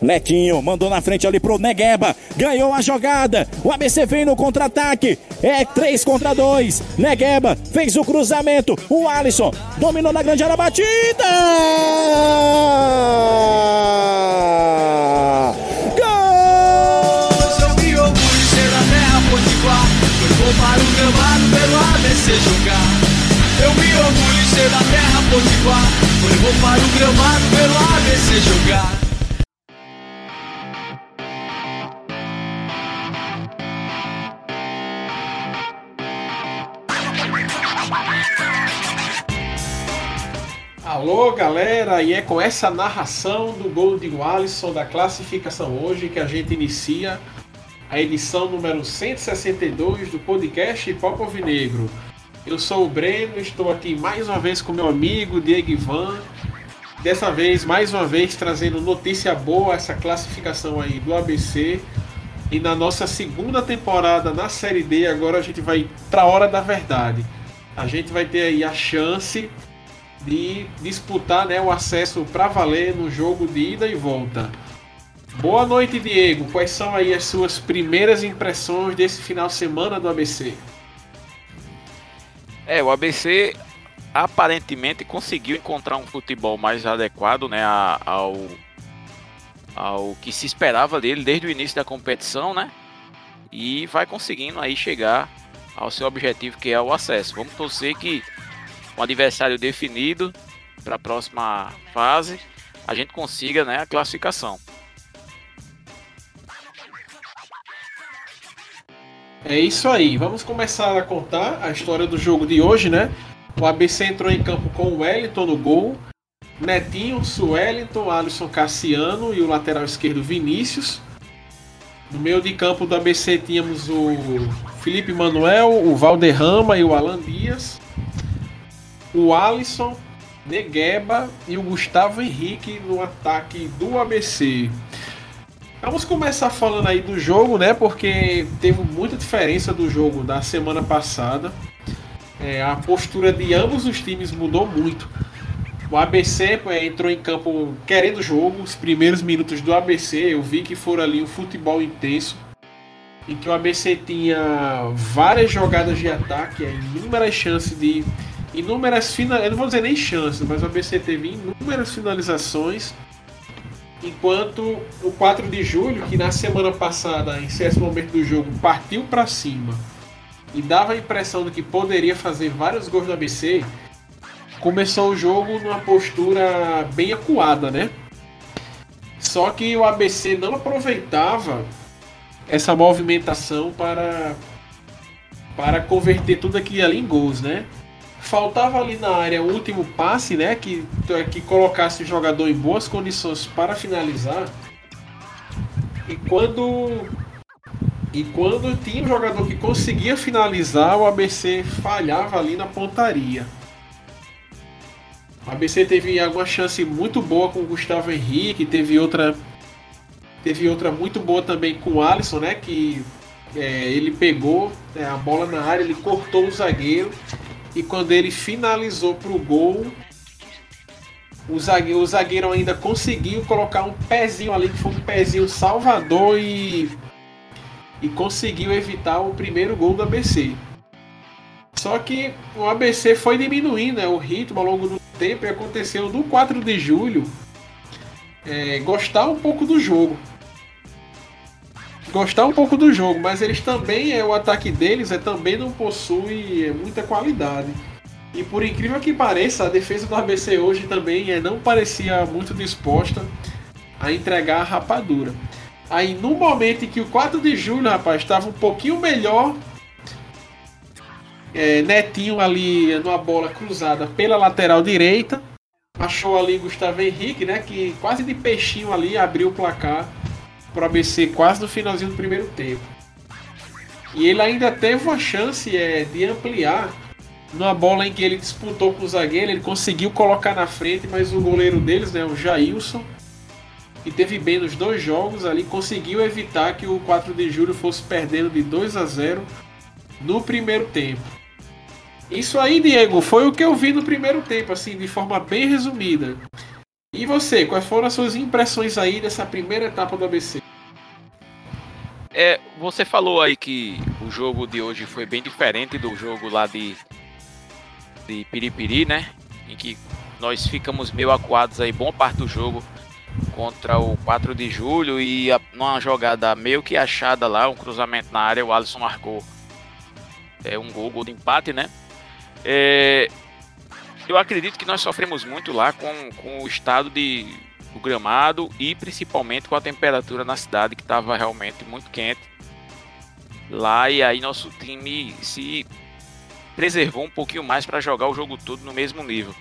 Netinho mandou na frente ali pro Negueba. Ganhou a jogada. O ABC vem no contra-ataque. É 3 contra 2. Negueba fez o cruzamento. O Alisson dominou na grande área batida. Gol! Eu me orgulho orgulho ser da terra potiguar. Foi bom para o gramado pelo ABC jogar. Alô galera, e é com essa narração do gol de Alisson da classificação hoje que a gente inicia a edição número 162 do podcast Pop Alvinegro. Eu sou o Breno, estou aqui mais uma vez com meu amigo Diego Ivan. Dessa vez, mais uma vez, trazendo notícia boa, essa classificação aí do ABC. E na nossa segunda temporada na Série D, agora a gente vai para a hora da verdade. A gente vai ter aí a chance de disputar né, o acesso para valer no jogo de ida e volta. Boa noite, Diego. Quais são aí as suas primeiras impressões desse final de semana do ABC? É, o ABC aparentemente conseguiu encontrar um futebol mais adequado né, ao, ao que se esperava dele desde o início da competição, né? E vai conseguindo aí chegar ao seu objetivo que é o acesso. Vamos torcer que um adversário definido para a próxima fase, a gente consiga né, a classificação. É isso aí, vamos começar a contar a história do jogo de hoje, né? O ABC entrou em campo com o Wellington no gol, Netinho, Suellington, Alisson Cassiano e o lateral esquerdo Vinícius. No meio de campo do ABC tínhamos o Felipe Manuel, o Valderrama e o Alan Dias o Alisson, Negueba e o Gustavo Henrique no ataque do ABC. Vamos começar falando aí do jogo, né? Porque teve muita diferença do jogo da semana passada. É, a postura de ambos os times mudou muito. O ABC é, entrou em campo querendo jogo. Os primeiros minutos do ABC eu vi que foram ali um futebol intenso. Em que o ABC tinha várias jogadas de ataque, é, inúmeras chances de inúmeras finalizações, eu não vou dizer nem chances, mas o ABC teve inúmeras finalizações, enquanto o 4 de julho, que na semana passada, em certo momento do jogo, partiu para cima e dava a impressão de que poderia fazer vários gols do ABC, começou o jogo numa postura bem acuada, né? Só que o ABC não aproveitava essa movimentação para para converter tudo aquilo ali em gols, né? Faltava ali na área o último passe, né? Que, que colocasse o jogador em boas condições para finalizar. E quando e quando tinha um jogador que conseguia finalizar, o ABC falhava ali na pontaria. O ABC teve alguma chance muito boa com o Gustavo Henrique, teve outra teve outra muito boa também com o Alisson, né? Que é, ele pegou é, a bola na área, ele cortou o zagueiro e quando ele finalizou para o gol, o zagueiro, o zagueiro ainda conseguiu colocar um pezinho ali, que foi um pezinho salvador e, e conseguiu evitar o primeiro gol do ABC. Só que o ABC foi diminuindo né, o ritmo ao longo do tempo e aconteceu no 4 de julho é, gostar um pouco do jogo gostar um pouco do jogo, mas eles também, é, o ataque deles é, também não possui é, muita qualidade. E por incrível que pareça, a defesa do ABC hoje também é, não parecia muito disposta a entregar a rapadura. Aí no momento em que o 4 de julho, rapaz, estava um pouquinho melhor, é, Netinho ali numa bola cruzada pela lateral direita, achou ali Gustavo Henrique, né, que quase de peixinho ali abriu o placar para o ABC quase no finalzinho do primeiro tempo. E ele ainda teve uma chance é, de ampliar numa bola em que ele disputou com o zagueiro, ele conseguiu colocar na frente, mas o goleiro deles, né, o Jailson, que teve bem nos dois jogos ali, conseguiu evitar que o 4 de julho fosse perdendo de 2 a 0 no primeiro tempo. Isso aí, Diego, foi o que eu vi no primeiro tempo, assim, de forma bem resumida. E você, quais foram as suas impressões aí dessa primeira etapa do ABC? É, você falou aí que o jogo de hoje foi bem diferente do jogo lá de, de Piripiri, né? Em que nós ficamos meio acuados aí boa parte do jogo contra o 4 de julho e a, numa jogada meio que achada lá, um cruzamento na área, o Alisson marcou é, um gol, gol de empate, né? É, eu acredito que nós sofremos muito lá com, com o estado de, do gramado e principalmente com a temperatura na cidade que estava realmente muito quente lá e aí nosso time se preservou um pouquinho mais para jogar o jogo todo no mesmo nível.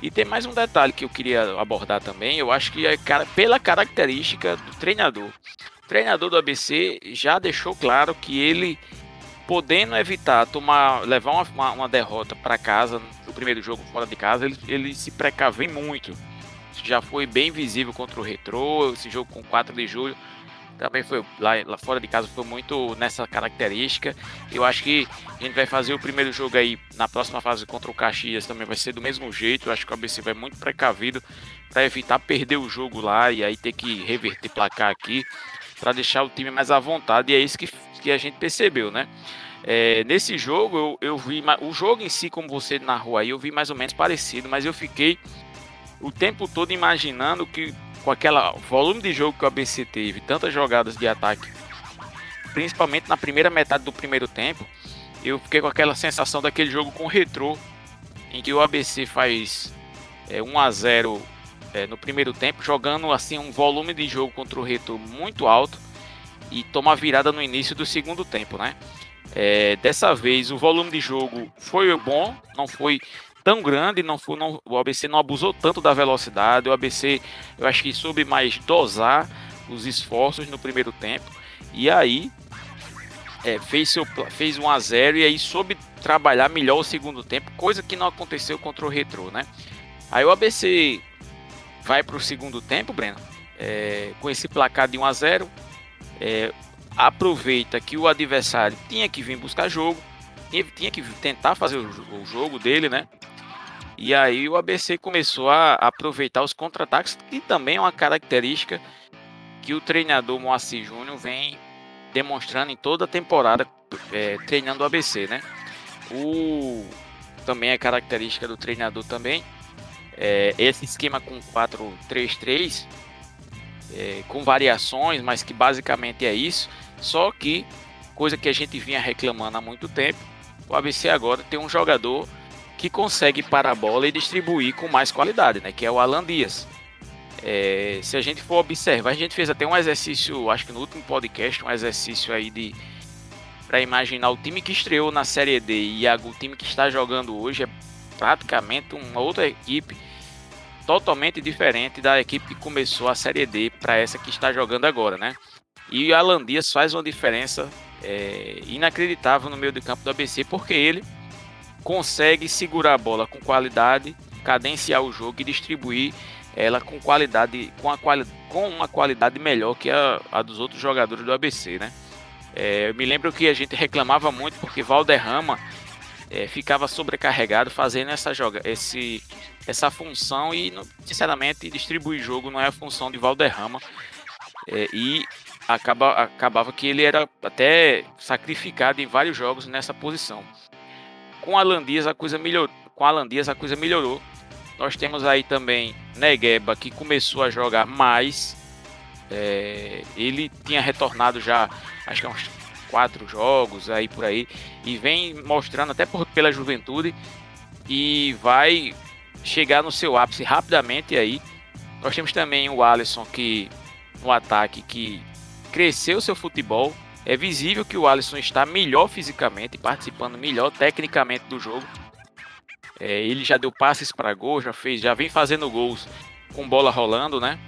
E tem mais um detalhe que eu queria abordar também, eu acho que é pela característica do treinador. O treinador do ABC já deixou claro que ele podendo evitar tomar, levar uma, uma derrota para casa no primeiro jogo fora de casa, ele, ele se precavem muito. Já foi bem visível contra o Retro, esse jogo com 4 de julho também foi lá, lá fora de casa foi muito nessa característica. Eu acho que a gente vai fazer o primeiro jogo aí na próxima fase contra o Caxias também vai ser do mesmo jeito. Eu acho que o ABC vai muito precavido para evitar perder o jogo lá e aí ter que reverter placar aqui para deixar o time mais à vontade. E é isso que, que a gente percebeu, né? É, nesse jogo eu, eu vi o jogo em si, como você narrou aí, eu vi mais ou menos parecido, mas eu fiquei o tempo todo imaginando que com aquela volume de jogo que o ABC teve, tantas jogadas de ataque, principalmente na primeira metade do primeiro tempo, eu fiquei com aquela sensação daquele jogo com o Retro, em que o ABC faz é, 1 a 0 é, no primeiro tempo, jogando assim um volume de jogo contra o Retro muito alto e toma virada no início do segundo tempo, né? É, dessa vez o volume de jogo foi bom, não foi tão grande, não foi, não, o ABC não abusou tanto da velocidade, o ABC eu acho que soube mais dosar os esforços no primeiro tempo e aí é, fez, seu, fez 1 a 0 e aí soube trabalhar melhor o segundo tempo, coisa que não aconteceu contra o Retro, né? Aí o ABC vai para o segundo tempo, Breno, é, com esse placar de 1 a 0 é, aproveita que o adversário tinha que vir buscar jogo, tinha que tentar fazer o jogo dele, né? E aí o ABC começou a aproveitar os contra-ataques, que também é uma característica que o treinador Moacir Júnior vem demonstrando em toda a temporada é, treinando o ABC, né? O também é característica do treinador também. É, esse esquema com 4-3-3 é, com variações, mas que basicamente é isso. Só que coisa que a gente vinha reclamando há muito tempo, o ABC agora tem um jogador que consegue parar a bola e distribuir com mais qualidade, né? Que é o Alan Dias. É, se a gente for observar, a gente fez até um exercício, acho que no último podcast, um exercício aí de para imaginar o time que estreou na Série D e o time que está jogando hoje é praticamente uma outra equipe totalmente diferente da equipe que começou a Série D para essa que está jogando agora, né? E o Alan Dias faz uma diferença é, inacreditável no meio do campo do ABC porque ele consegue segurar a bola com qualidade, cadenciar o jogo e distribuir ela com qualidade, com, a quali com uma qualidade melhor que a, a dos outros jogadores do ABC, né? É, eu me lembro que a gente reclamava muito porque Valderrama é, ficava sobrecarregado fazendo essa joga, esse, essa função e, sinceramente, distribuir jogo não é a função de Valderrama é, e acaba, acabava que ele era até sacrificado em vários jogos nessa posição. Com Alan Dias a coisa melhorou. Com Alan Dias a coisa melhorou. Nós temos aí também Negueba que começou a jogar mais. É, ele tinha retornado já, acho que uns quatro jogos aí por aí e vem mostrando até por, pela juventude e vai chegar no seu ápice rapidamente aí. Nós temos também o Alisson que no ataque que cresceu seu futebol, é visível que o Alisson está melhor fisicamente, participando melhor tecnicamente do jogo. É, ele já deu passes para gol, já fez, já vem fazendo gols com bola rolando, né?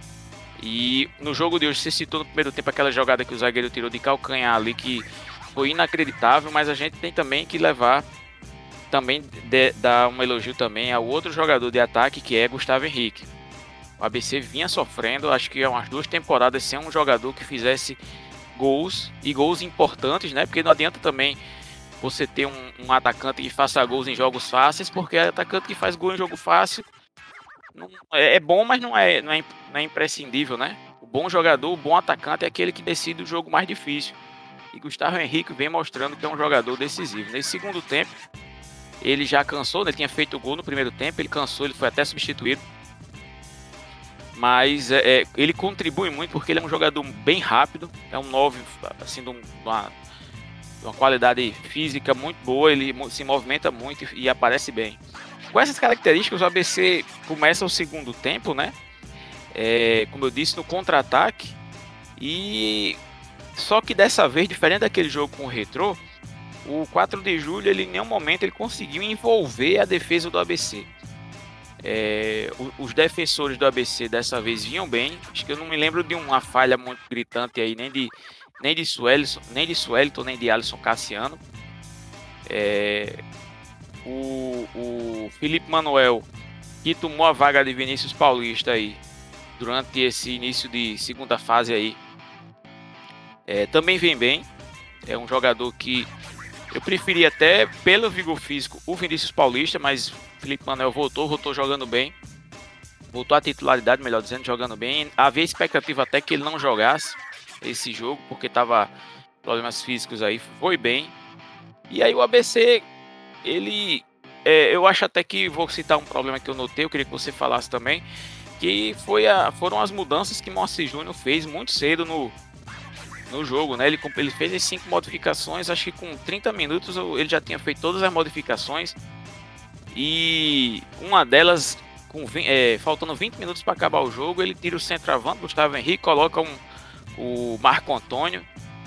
E no jogo de hoje você citou no primeiro tempo aquela jogada que o zagueiro tirou de calcanhar ali que foi inacreditável, mas a gente tem também que levar também de, dar um elogio também ao outro jogador de ataque que é Gustavo Henrique. O ABC vinha sofrendo, acho que há umas duas temporadas sem um jogador que fizesse gols e gols importantes, né? Porque não adianta também você ter um, um, atacante que faça gols em jogos fáceis, porque é atacante que faz gol em jogo fácil não é, é, bom, mas não é, não é, não é imprescindível, né? O bom jogador, o bom atacante é aquele que decide o jogo mais difícil. E Gustavo Henrique vem mostrando que é um jogador decisivo. Nesse segundo tempo, ele já cansou, né? Ele tinha feito gol no primeiro tempo, ele cansou, ele foi até substituído. Mas é, é ele contribui muito porque ele é um jogador bem rápido, é um 9, assim, de uma, de uma qualidade física muito boa, ele se movimenta muito e aparece bem. Com essas características, o ABC começa o segundo tempo, né? É, como eu disse, no contra-ataque. E só que dessa vez, diferente daquele jogo com o Retro, o 4 de julho, ele em nenhum momento ele conseguiu envolver a defesa do ABC. É, os defensores do ABC dessa vez vinham bem. Acho que eu não me lembro de uma falha muito gritante aí, nem de nem de Suelton, nem de Suelton, nem de Alisson Cassiano. É, o, o Felipe Manuel, que tomou a vaga de Vinícius Paulista aí durante esse início de segunda fase aí, é, também vem bem. É um jogador que eu preferi até pelo vigor físico o Vinícius Paulista, mas Felipe Manuel voltou, voltou jogando bem. Voltou à titularidade, melhor dizendo, jogando bem. Havia expectativa até que ele não jogasse esse jogo, porque tava problemas físicos aí. Foi bem. E aí o ABC, ele. É, eu acho até que vou citar um problema que eu notei, eu queria que você falasse também. Que foi a, foram as mudanças que Moacir Júnior fez muito cedo no, no jogo, né? Ele, ele fez as cinco modificações, acho que com 30 minutos ele já tinha feito todas as modificações. E uma delas, com, é, faltando 20 minutos para acabar o jogo, ele tira o centroavante, Gustavo Henrique, coloca um, o Marco Antônio,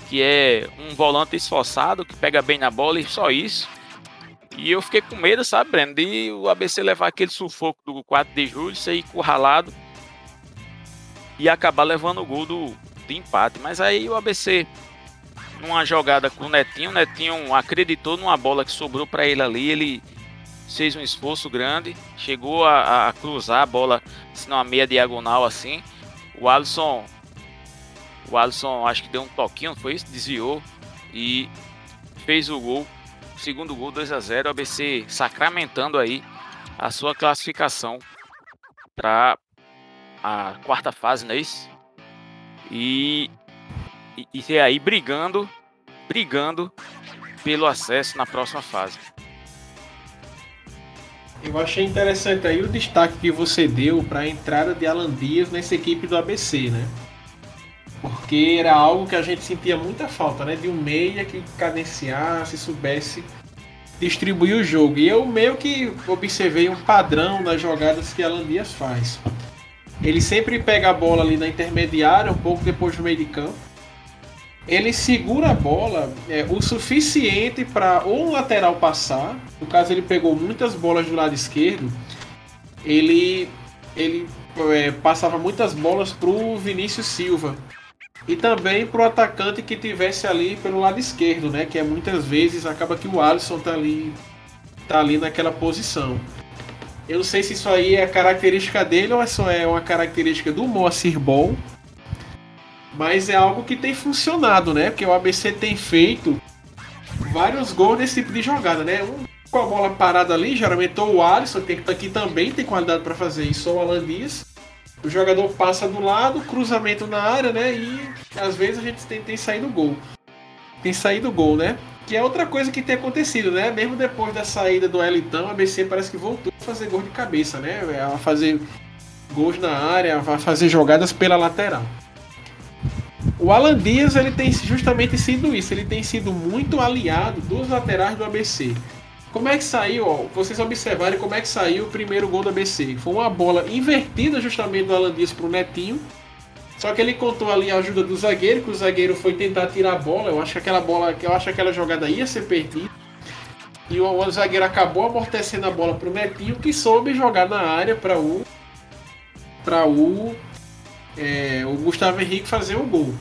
que é um volante esforçado, que pega bem na bola e só isso. E eu fiquei com medo, sabe, Breno, de o ABC levar aquele sufoco do 4 de julho, sair curralado e acabar levando o gol do, de empate. Mas aí o ABC, numa jogada com o Netinho, o Netinho acreditou numa bola que sobrou para ele ali, ele fez um esforço grande, chegou a, a cruzar a bola, se não a meia diagonal assim. O Alisson, o Alisson acho que deu um toquinho, foi isso? Desviou e fez o gol. Segundo gol 2 a 0, o ABC sacramentando aí a sua classificação para a quarta fase, não é isso? e, e, e aí brigando, brigando pelo acesso na próxima fase. Eu achei interessante aí o destaque que você deu para a entrada de Alan Dias nessa equipe do ABC, né? Porque era algo que a gente sentia muita falta, né? De um meia que cadenciasse, soubesse distribuir o jogo. E eu meio que observei um padrão nas jogadas que Alan Dias faz. Ele sempre pega a bola ali na intermediária, um pouco depois do meio de campo. Ele segura a bola é, o suficiente para ou um lateral passar. No caso, ele pegou muitas bolas do lado esquerdo. Ele, ele é, passava muitas bolas para o Vinícius Silva. E também para o atacante que tivesse ali pelo lado esquerdo, né? Que é muitas vezes acaba que o Alisson tá ali, tá ali naquela posição. Eu não sei se isso aí é característica dele ou só é uma característica do Moacir Ball. Mas é algo que tem funcionado, né? Porque o ABC tem feito vários gols nesse tipo de jogada, né? Um com a bola parada ali, geralmente ou o Alisson, tem que estar aqui também, tem qualidade para fazer isso, ou o Alan Dias. O jogador passa do lado, cruzamento na área, né? E às vezes a gente tem, tem saído gol. Tem saído gol, né? Que é outra coisa que tem acontecido, né? Mesmo depois da saída do Elitão, a ABC parece que voltou a fazer gol de cabeça, né? A fazer gols na área, a fazer jogadas pela lateral. O Alan Dias ele tem justamente sido isso, ele tem sido muito aliado dos laterais do ABC. Como é que saiu, ó, vocês observarem como é que saiu o primeiro gol do ABC. Foi uma bola invertida justamente do Alan Dias para o Netinho, só que ele contou ali a ajuda do zagueiro, que o zagueiro foi tentar tirar a bola. Eu acho que aquela bola, eu acho que aquela jogada ia ser perdida. E o, o zagueiro acabou amortecendo a bola para o Netinho, que soube jogar na área para o para o é, o Gustavo Henrique fazer o gol.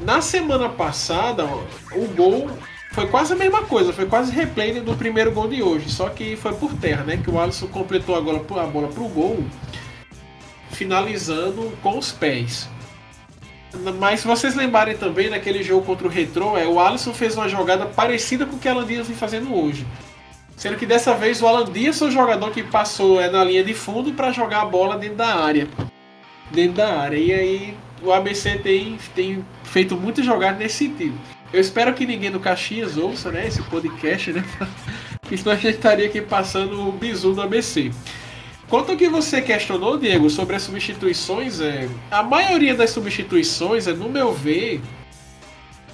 Na semana passada, o gol foi quase a mesma coisa, foi quase replay do primeiro gol de hoje, só que foi por terra, né? Que o Alisson completou a bola, a bola para o gol, finalizando com os pés. Mas se vocês lembrarem também naquele jogo contra o Retro, é, o Alisson fez uma jogada parecida com o que ela Dias vem fazendo hoje. Sendo que dessa vez o Alan Dias foi o jogador que passou é, na linha de fundo para jogar a bola dentro da área. Dentro da área. E aí o ABC tem, tem feito muitas jogadas nesse sentido. Eu espero que ninguém do Caxias ouça né, esse podcast, né? Porque senão a gente estaria aqui passando o bizu do ABC. Quanto ao que você questionou, Diego, sobre as substituições, é, a maioria das substituições, é, no meu ver,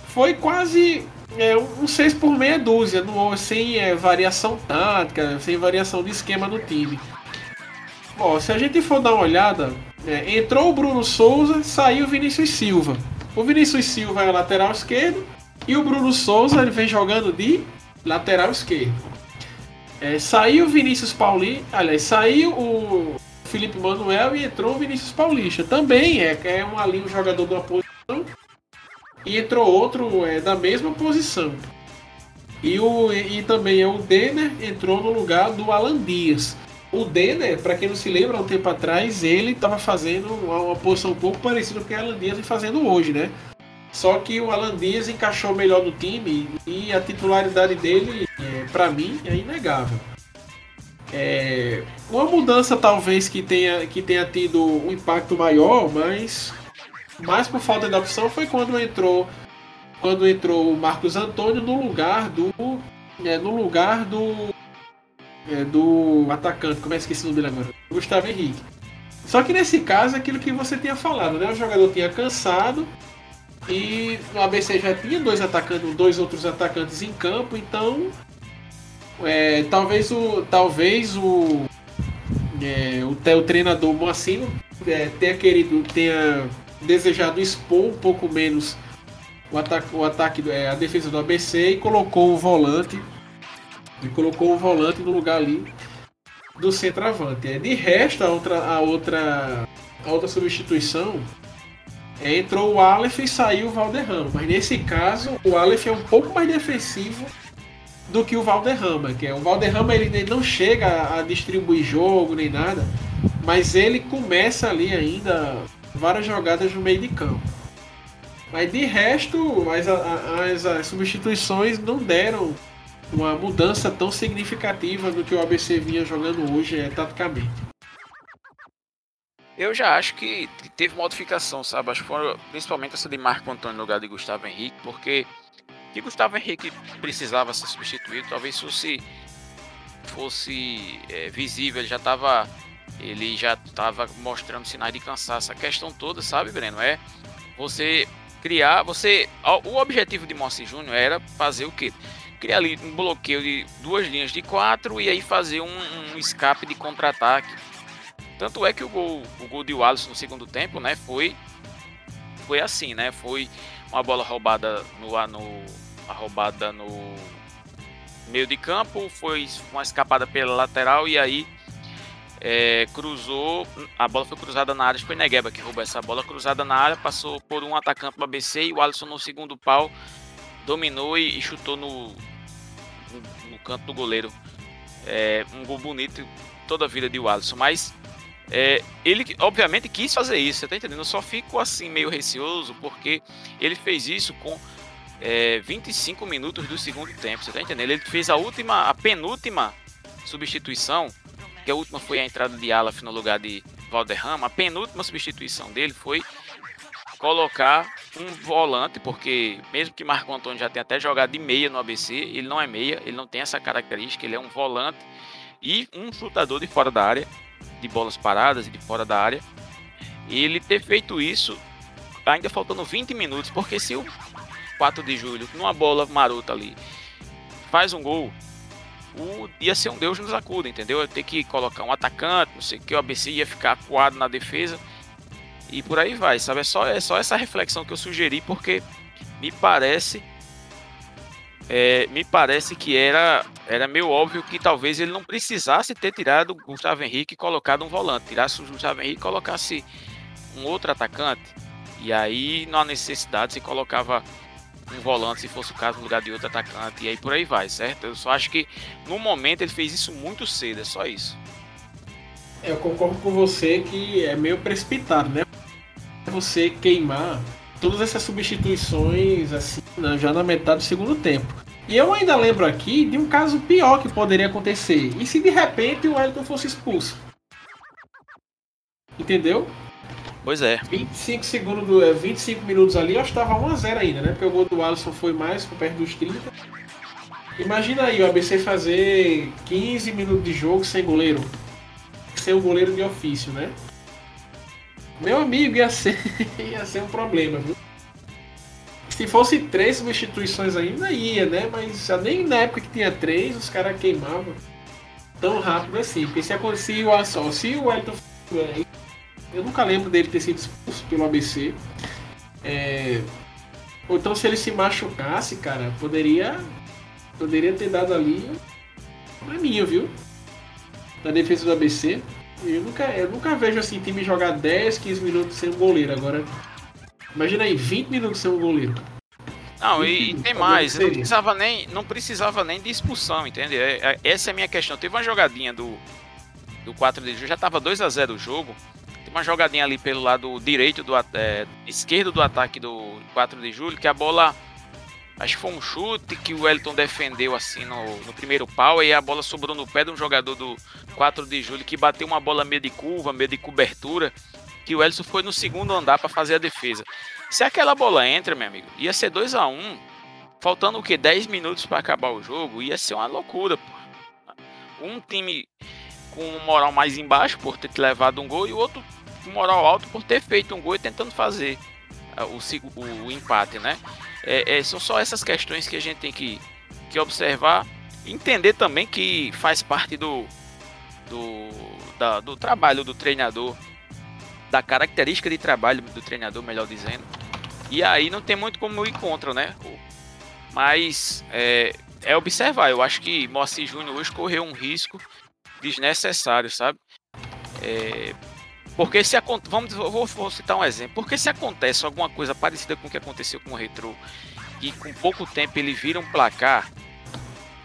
foi quase é, um 6 por meia dúzia, no, sem é, variação tática, sem variação de esquema no time. Bom, se a gente for dar uma olhada, é, entrou o Bruno Souza, saiu o Vinícius Silva. O Vinícius Silva é lateral esquerdo e o Bruno Souza ele vem jogando de lateral esquerdo. É, saiu o Vinícius Paulista, aliás, saiu o Felipe Manuel e entrou o Vinícius Paulista. Também é, é um, ali um jogador de uma posição e entrou outro é, da mesma posição. E, o, e também é o Denner entrou no lugar do Alan Dias. O Denner, para quem não se lembra, há um tempo atrás, ele estava fazendo uma, uma, posição um pouco parecida com o que o Alan Dias vem fazendo hoje, né? Só que o Alan Dias encaixou melhor no time e a titularidade dele, é, para mim, é inegável. É, uma mudança talvez que tenha, que tenha tido um impacto maior, mas mais por falta de opção foi quando entrou quando entrou o Marcos Antônio no lugar do é, no lugar do é, do atacante, como é que esqueci o nome dele agora? Gustavo Henrique. Só que nesse caso, aquilo que você tinha falado, né? O jogador tinha cansado e o ABC já tinha dois atacantes, dois outros atacantes em campo, então é, talvez o talvez o é, o, o treinador Moacino é, tenha querido tenha desejado expor um pouco menos o ataque, o ataque é, a defesa do ABC e colocou o volante e colocou o volante no lugar ali do centroavante. É, de resto, a outra, a outra, a outra substituição é, entrou o Aleph e saiu o Valderrama. Mas nesse caso, o Aleph é um pouco mais defensivo do que o Valderrama, que é o Valderrama ele não chega a distribuir jogo nem nada, mas ele começa ali ainda várias jogadas no meio de campo. Mas de resto, as, as, as substituições não deram uma mudança tão significativa do que o ABC vinha jogando hoje é, taticamente. Eu já acho que teve modificação, sabe? Acho que principalmente essa de Marco Antônio no lugar de Gustavo Henrique, porque que Gustavo Henrique precisava ser substituído, talvez fosse fosse é, visível, ele já estava ele já estava mostrando sinais de cansaço. A questão toda, sabe, Breno, é você criar, você, o objetivo de Moacir Júnior era fazer o quê? Criar ali um bloqueio de duas linhas de quatro e aí fazer um, um escape de contra-ataque. Tanto é que o gol, o gol de Wallace no segundo tempo, né, foi foi assim, né? Foi uma bola roubada no no roubada no meio de campo, foi uma escapada pela lateral e aí é, cruzou, a bola foi cruzada na área, foi Negueba que roubou essa bola cruzada na área, passou por um atacante do ABC e o Alisson no segundo pau dominou e, e chutou no, canto do goleiro. É, um gol bonito toda a vida de Alisson, mas é, ele obviamente quis fazer isso, você tá entendendo? Eu só fico assim meio receoso porque ele fez isso com é, 25 minutos do segundo tempo, você tá entendendo? Ele fez a última, a penúltima substituição que a última foi a entrada de Alaf no lugar de Valderrama, a penúltima substituição dele foi colocar um volante, porque mesmo que Marco Antônio já tenha até jogado de meia no ABC, ele não é meia, ele não tem essa característica, ele é um volante e um chutador de fora da área, de bolas paradas e de fora da área. Ele ter feito isso ainda faltando 20 minutos, porque se o 4 de julho, numa bola marota ali, faz um gol, o, ia ser um Deus nos acuda, entendeu? Eu ter que colocar um atacante, não sei o que, o ABC ia ficar acuado na defesa e por aí vai, sabe? É só, é só essa reflexão que eu sugeri porque me parece é, me parece que era, era meio óbvio que talvez ele não precisasse ter tirado o Gustavo Henrique e colocado um volante. Tirasse o Gustavo Henrique e colocasse um outro atacante. E aí, na necessidade, se colocava um volante, se fosse o caso, no lugar de outro atacante, e aí por aí vai, certo? Eu só acho que no momento ele fez isso muito cedo, é só isso. Eu concordo com você que é meio precipitado, né? Você queimar todas essas substituições assim, já na metade do segundo tempo. E eu ainda lembro aqui de um caso pior que poderia acontecer. E se de repente o Wellington fosse expulso? Entendeu? Pois é. 25 segundos, do, 25 minutos ali, eu estava 1x0 ainda, né? Porque o gol do Alisson foi mais, por perto dos 30. Imagina aí o ABC fazer 15 minutos de jogo sem goleiro. Sem o goleiro de ofício, né? Meu amigo, ia ser, ia ser um problema, viu? Se fosse três substituições ainda ia, né? Mas nem na época que tinha três, os caras queimavam tão rápido assim. Porque se acontecia o só, se o Wellington. Eu nunca lembro dele ter sido expulso pelo ABC. É, ou então se ele se machucasse, cara, poderia. Poderia ter dado ali um probleminha, viu? Na defesa do ABC. Eu nunca, eu nunca vejo assim time jogar 10, 15 minutos sem um goleiro. Agora, imagina aí, 20 minutos sem um goleiro. Não, e, e tem mais, não precisava, nem, não precisava nem de expulsão, entende? É, é, essa é a minha questão. Teve uma jogadinha do, do 4 de julho, já tava 2 a 0 o jogo. Teve uma jogadinha ali pelo lado direito, do é, esquerdo do ataque do 4 de julho, que a bola Acho que foi um chute que o Wellington defendeu assim no, no, primeiro pau e a bola sobrou no pé de um jogador do 4 de julho que bateu uma bola meio de curva, meio de cobertura, que o Wellington foi no segundo andar para fazer a defesa. Se aquela bola entra, meu amigo, ia ser 2 a 1 um, faltando o que 10 minutos para acabar o jogo, ia ser uma loucura, pô. Um time com moral mais embaixo por ter levado um gol e o outro com moral alto por ter feito um gol e tentando fazer uh, o, o, o empate, né? É, é, são só essas questões que a gente tem que, que observar. Entender também que faz parte do, do, da, do trabalho do treinador, da característica de trabalho do treinador, melhor dizendo. E aí não tem muito como ir contra, né? Mas é, é observar. Eu acho que Moacir Júnior hoje correu um risco desnecessário, sabe? É, porque se vamos, vou, vou, citar um exemplo. Porque se acontece alguma coisa parecida com o que aconteceu com o Retro e com pouco tempo ele vira um placar,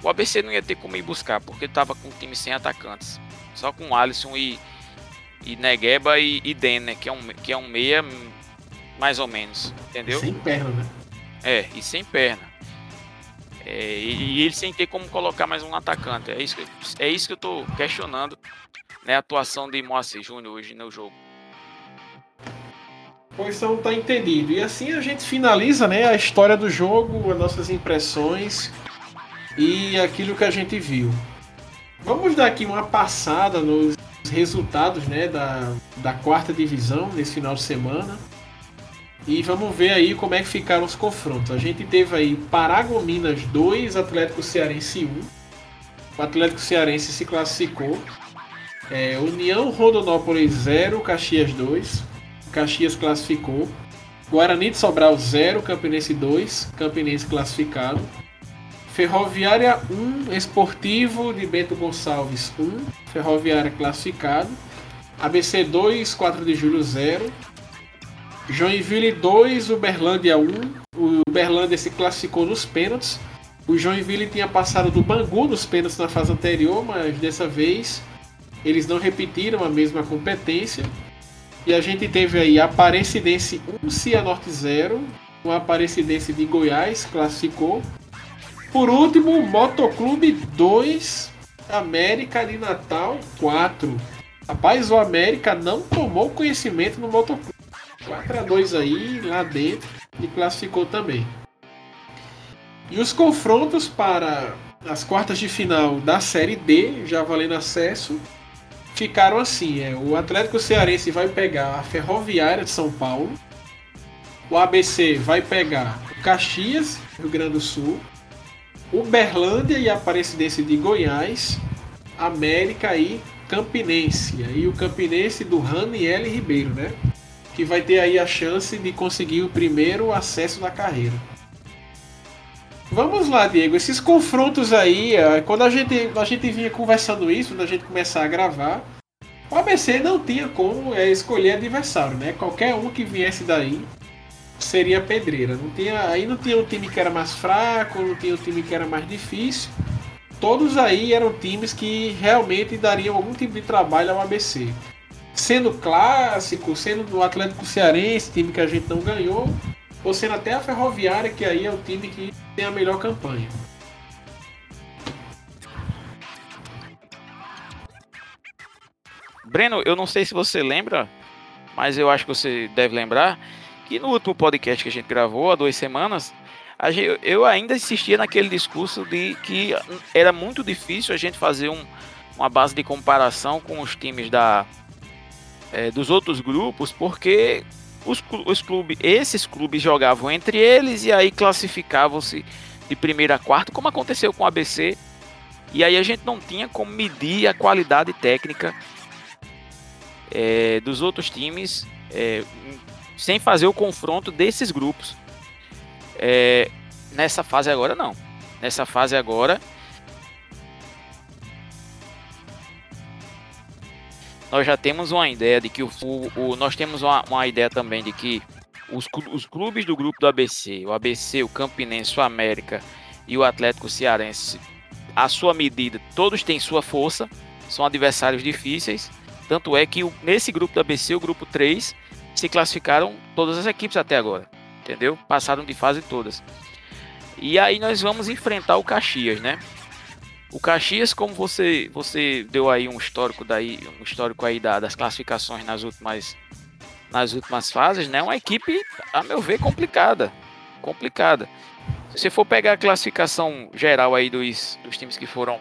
o ABC não ia ter como ir buscar, porque estava com um time sem atacantes. Só com Alisson e, e Negueba e, e Den, né, que é, um, que é um meia mais ou menos, entendeu? Sem perna, né? É, e sem perna. É, e, e, ele sem ter como colocar mais um atacante. É isso que, é isso que eu tô questionando né, a atuação de Moacir Júnior hoje no jogo. Pois então tá entendido. E assim a gente finaliza né, a história do jogo, as nossas impressões e aquilo que a gente viu. Vamos dar aqui uma passada nos resultados né, da, da quarta divisão nesse final de semana. E vamos ver aí como é que ficaram os confrontos. A gente teve aí Paragominas 2, Atlético Cearense 1. O Atlético Cearense se classificou é, União Rondonópolis 0, Caxias 2. Caxias classificou. Guarani de Sobral 0, Campinense 2. Campinense classificado. Ferroviária 1, Esportivo de Bento Gonçalves 1. Ferroviária classificado. ABC 2, 4 de julho 0. Joinville 2, Uberlândia 1. O Uberlândia se classificou nos pênaltis. O Joinville tinha passado do Bangu nos pênaltis na fase anterior, mas dessa vez eles não repetiram a mesma competência. E a gente teve aí a Aparecidense 1, Cianorte 0, o Aparecidense de Goiás classificou. Por último, Motoclube 2, América de Natal 4. Rapaz, o América não tomou conhecimento no Motoclube. 4 a 2 aí, lá dentro, e classificou também. E os confrontos para as quartas de final da Série D, já valendo acesso, ficaram assim: é, o Atlético Cearense vai pegar a Ferroviária de São Paulo, o ABC vai pegar o Caxias, Rio Grande do Sul, Uberlândia e Aparecidense de Goiás, América e Campinense. E o Campinense do Raniel Ribeiro, né? Que vai ter aí a chance de conseguir o primeiro acesso na carreira. Vamos lá, Diego. Esses confrontos aí, é, quando a gente, a gente vinha conversando isso, quando a gente começar a gravar, o ABC não tinha como é, escolher adversário, né? Qualquer um que viesse daí seria pedreira. Não tinha, aí não tinha um time que era mais fraco, não tinha um time que era mais difícil. Todos aí eram times que realmente dariam algum tipo de trabalho ao ABC. Sendo clássico, sendo do Atlético Cearense, time que a gente não ganhou, ou sendo até a Ferroviária, que aí é o time que tem a melhor campanha. Breno, eu não sei se você lembra, mas eu acho que você deve lembrar que no último podcast que a gente gravou, há duas semanas, gente, eu ainda insistia naquele discurso de que era muito difícil a gente fazer um, uma base de comparação com os times da, é, dos outros grupos, porque os, os clubes, esses clubes jogavam entre eles e aí classificavam-se de primeira a quarta, como aconteceu com o ABC. E aí a gente não tinha como medir a qualidade técnica é, dos outros times é, sem fazer o confronto desses grupos. É, nessa fase agora não. Nessa fase agora nós já temos uma ideia de que o, o, nós temos uma, uma, ideia também de que os, os, clubes do grupo do ABC, o ABC, o Campinense, o América e o Atlético Cearense, a sua medida, todos têm sua força, são adversários difíceis. Tanto é que nesse grupo do ABC, o grupo 3, se classificaram todas as equipes até agora, entendeu? Passaram de fase todas. E aí nós vamos enfrentar o Caxias, né? O Caxias, como você você deu aí um histórico daí, um histórico aí da, das classificações nas últimas nas últimas fases, né? Uma equipe, a meu ver, complicada, complicada. Se você for pegar a classificação geral aí dos, dos times que foram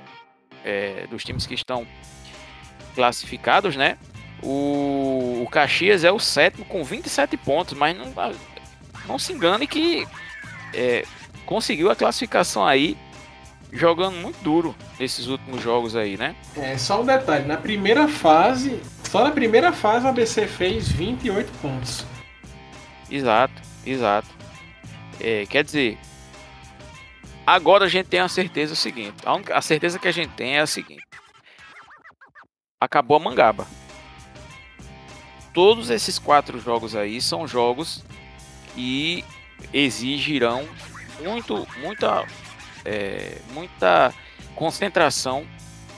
é, dos times que estão classificados, né? O, o Caxias é o sétimo com 27 pontos, mas não, não se engane que é, conseguiu a classificação aí jogando muito duro nesses últimos jogos aí, né? É, só um detalhe, na primeira fase, só na primeira fase o ABC fez 28 pontos. Exato, exato. É, quer dizer, agora a gente tem a certeza seguinte, a, única, a certeza que a gente tem é a seguinte. Acabou a mangaba. Todos esses quatro jogos aí são jogos que exigirão muito, muita é, muita concentração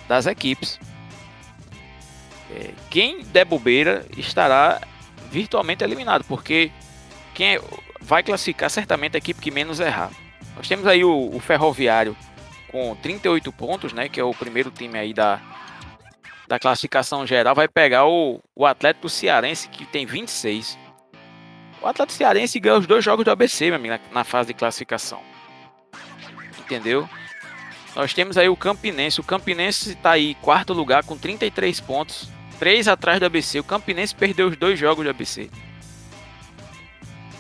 das equipes. É, quem der bobeira estará virtualmente eliminado, porque quem é, vai classificar certamente a equipe que menos errar. Nós temos aí o, o, Ferroviário com 38 pontos, né, que é o primeiro time aí da, da classificação geral, vai pegar o, o Atlético Cearense, que tem 26. O Atlético Cearense ganhou os dois jogos do ABC, meu amigo, na, na fase de classificação entendeu? Nós temos aí o Campinense. O Campinense está aí quarto lugar com 33 pontos, 3 atrás do ABC. O Campinense perdeu os dois jogos do ABC.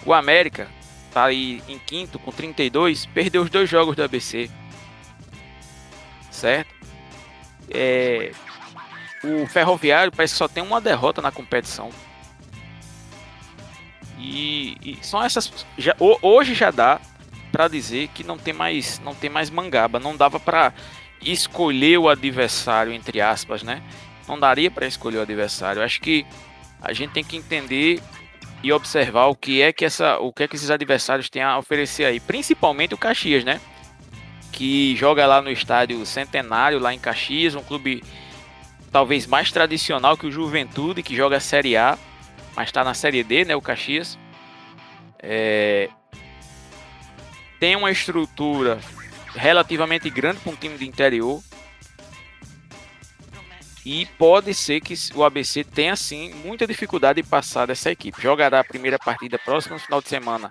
O América está aí em quinto com 32, perdeu os dois jogos do ABC. Certo? É... O Ferroviário parece que só tem uma derrota na competição. E, e são essas. Já, hoje já dá para dizer que não tem mais não tem mais mangaba, não dava para escolher o adversário entre aspas, né? Não daria para escolher o adversário. Acho que a gente tem que entender e observar o que é que essa o que é que esses adversários têm a oferecer aí, principalmente o Caxias, né? Que joga lá no estádio Centenário lá em Caxias, um clube talvez mais tradicional que o Juventude, que joga a Série A, mas está na Série D, né, o Caxias. É, tem uma estrutura relativamente grande para um time de interior. E pode ser que o ABC tenha sim muita dificuldade de passar dessa equipe. Jogará a primeira partida próximo final de semana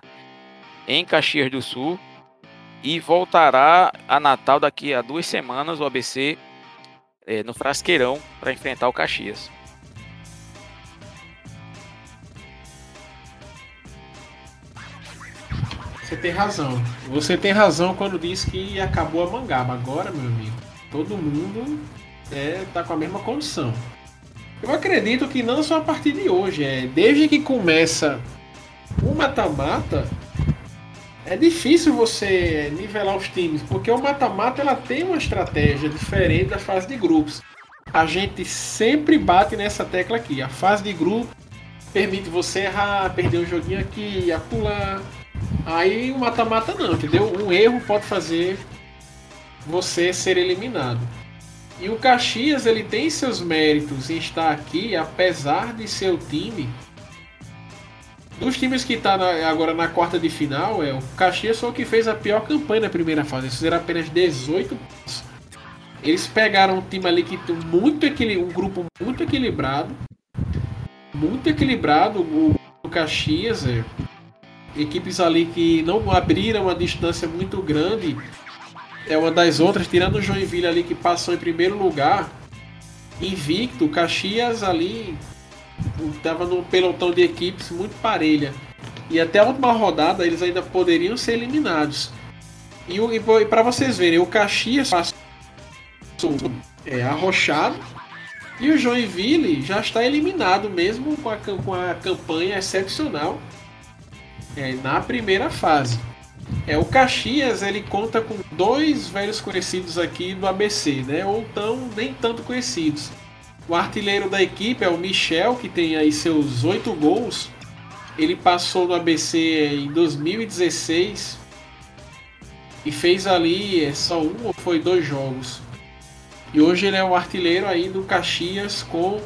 em Caxias do Sul e voltará a Natal daqui a duas semanas o ABC é, no Frasqueirão para enfrentar o Caxias. Você tem razão. Você tem razão quando diz que acabou a mangaba. Agora, meu amigo, todo mundo é, tá com a mesma condição. Eu acredito que não só a partir de hoje, é desde que começa o mata-mata, é difícil você nivelar os times, porque o mata-mata ela tem uma estratégia diferente da fase de grupos. A gente sempre bate nessa tecla aqui. A fase de grupo permite você errar, perder um joguinho aqui, apular. Aí o mata-mata não, entendeu? Um erro pode fazer você ser eliminado. E o Caxias ele tem seus méritos em estar aqui, apesar de seu time. Dos times que está agora na quarta de final, é o Caxias foi o que fez a pior campanha na primeira fase. Eles fizeram apenas 18 pontos. Eles pegaram um time ali que tem muito um grupo muito equilibrado, muito equilibrado o, o Caxias, é, equipes ali que não abriram uma distância muito grande é uma das outras, tirando o Joinville ali que passou em primeiro lugar, invicto, Caxias ali estava no pelotão de equipes muito parelha. E até a última rodada eles ainda poderiam ser eliminados. E, e, e para vocês verem, o Caxias passou é, arrochado e o Joinville já está eliminado mesmo com a, com a campanha excepcional é, na primeira fase. É, o Caxias ele conta com dois velhos conhecidos aqui do ABC, né? Ou tão nem tanto conhecidos. O artilheiro da equipe é o Michel, que tem aí seus oito gols. Ele passou no ABC em 2016 e fez ali é, só um ou foi dois jogos. E hoje ele é o artilheiro aí do Caxias com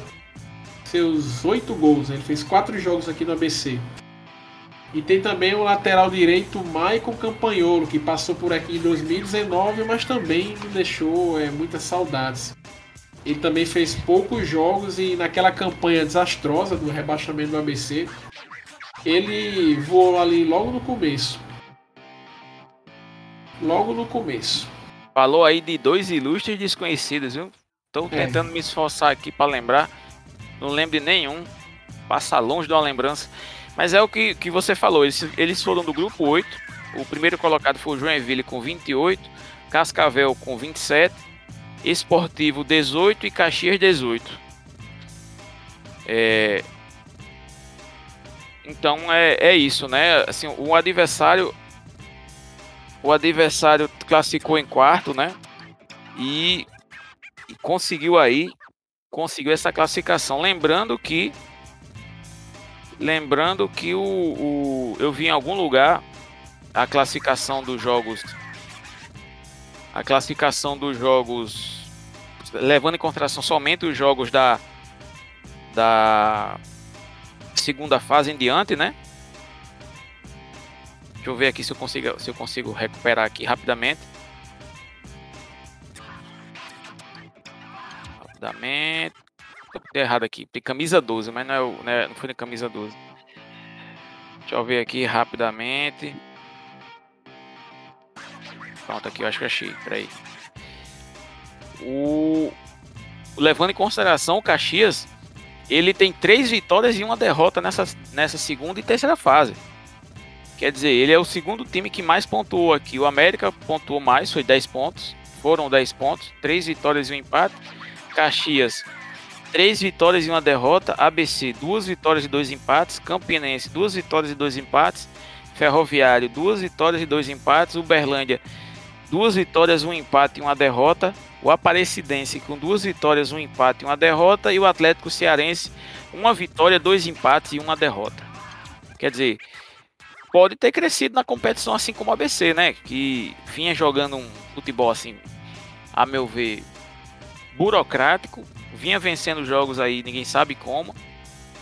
seus oito gols. Ele fez quatro jogos aqui no ABC. E tem também o lateral direito Michael Campanholo, que passou por aqui em 2019, mas também me deixou é, muitas saudades. Ele também fez poucos jogos e naquela campanha desastrosa do rebaixamento do ABC, ele voou ali logo no começo. Logo no começo. Falou aí de dois ilustres desconhecidos, viu? Estou é. tentando é. me esforçar aqui para lembrar. Não lembro de nenhum. Passa longe de uma lembrança. Mas é o que, que você falou. Eles, eles foram do grupo 8. O primeiro colocado foi o Joinville com 28. Cascavel com 27. Esportivo 18 e Caxias 18. É... Então é, é isso, né? Assim, o adversário o adversário classificou em quarto, né? E, e conseguiu aí conseguiu essa classificação. Lembrando que lembrando que o, o eu vi em algum lugar a classificação dos jogos a classificação dos jogos levando em consideração somente os jogos da da segunda fase em diante, né? Deixa eu ver aqui se eu consigo, se eu consigo recuperar aqui rapidamente. Rapidamente. Tô errado aqui. Tem camisa 12, mas não, é o, né, não foi na camisa 12. Deixa eu ver aqui rapidamente. Pronto, aqui eu acho que achei. Peraí. O... Levando em consideração o Caxias, ele tem três vitórias e uma derrota nessa, nessa segunda e terceira fase. Quer dizer, ele é o segundo time que mais pontuou aqui. O América pontuou mais, foi 10 pontos. Foram 10 pontos, 3 vitórias e um empate. Caxias, 3 vitórias e uma derrota. ABC, 2 vitórias e 2 empates. Campinense, 2 vitórias e 2 empates. Ferroviário, 2 vitórias e 2 empates. Uberlândia, 2 vitórias, 1 empate e uma derrota. O Aparecidense com 2 vitórias, 1 empate e uma derrota. E o Atlético Cearense, 1 vitória, 2 empates e uma derrota. Quer dizer, pode ter crescido na competição assim como o ABC, né? Que vinha jogando um futebol assim, a meu ver, burocrático, vinha vencendo jogos aí, ninguém sabe como,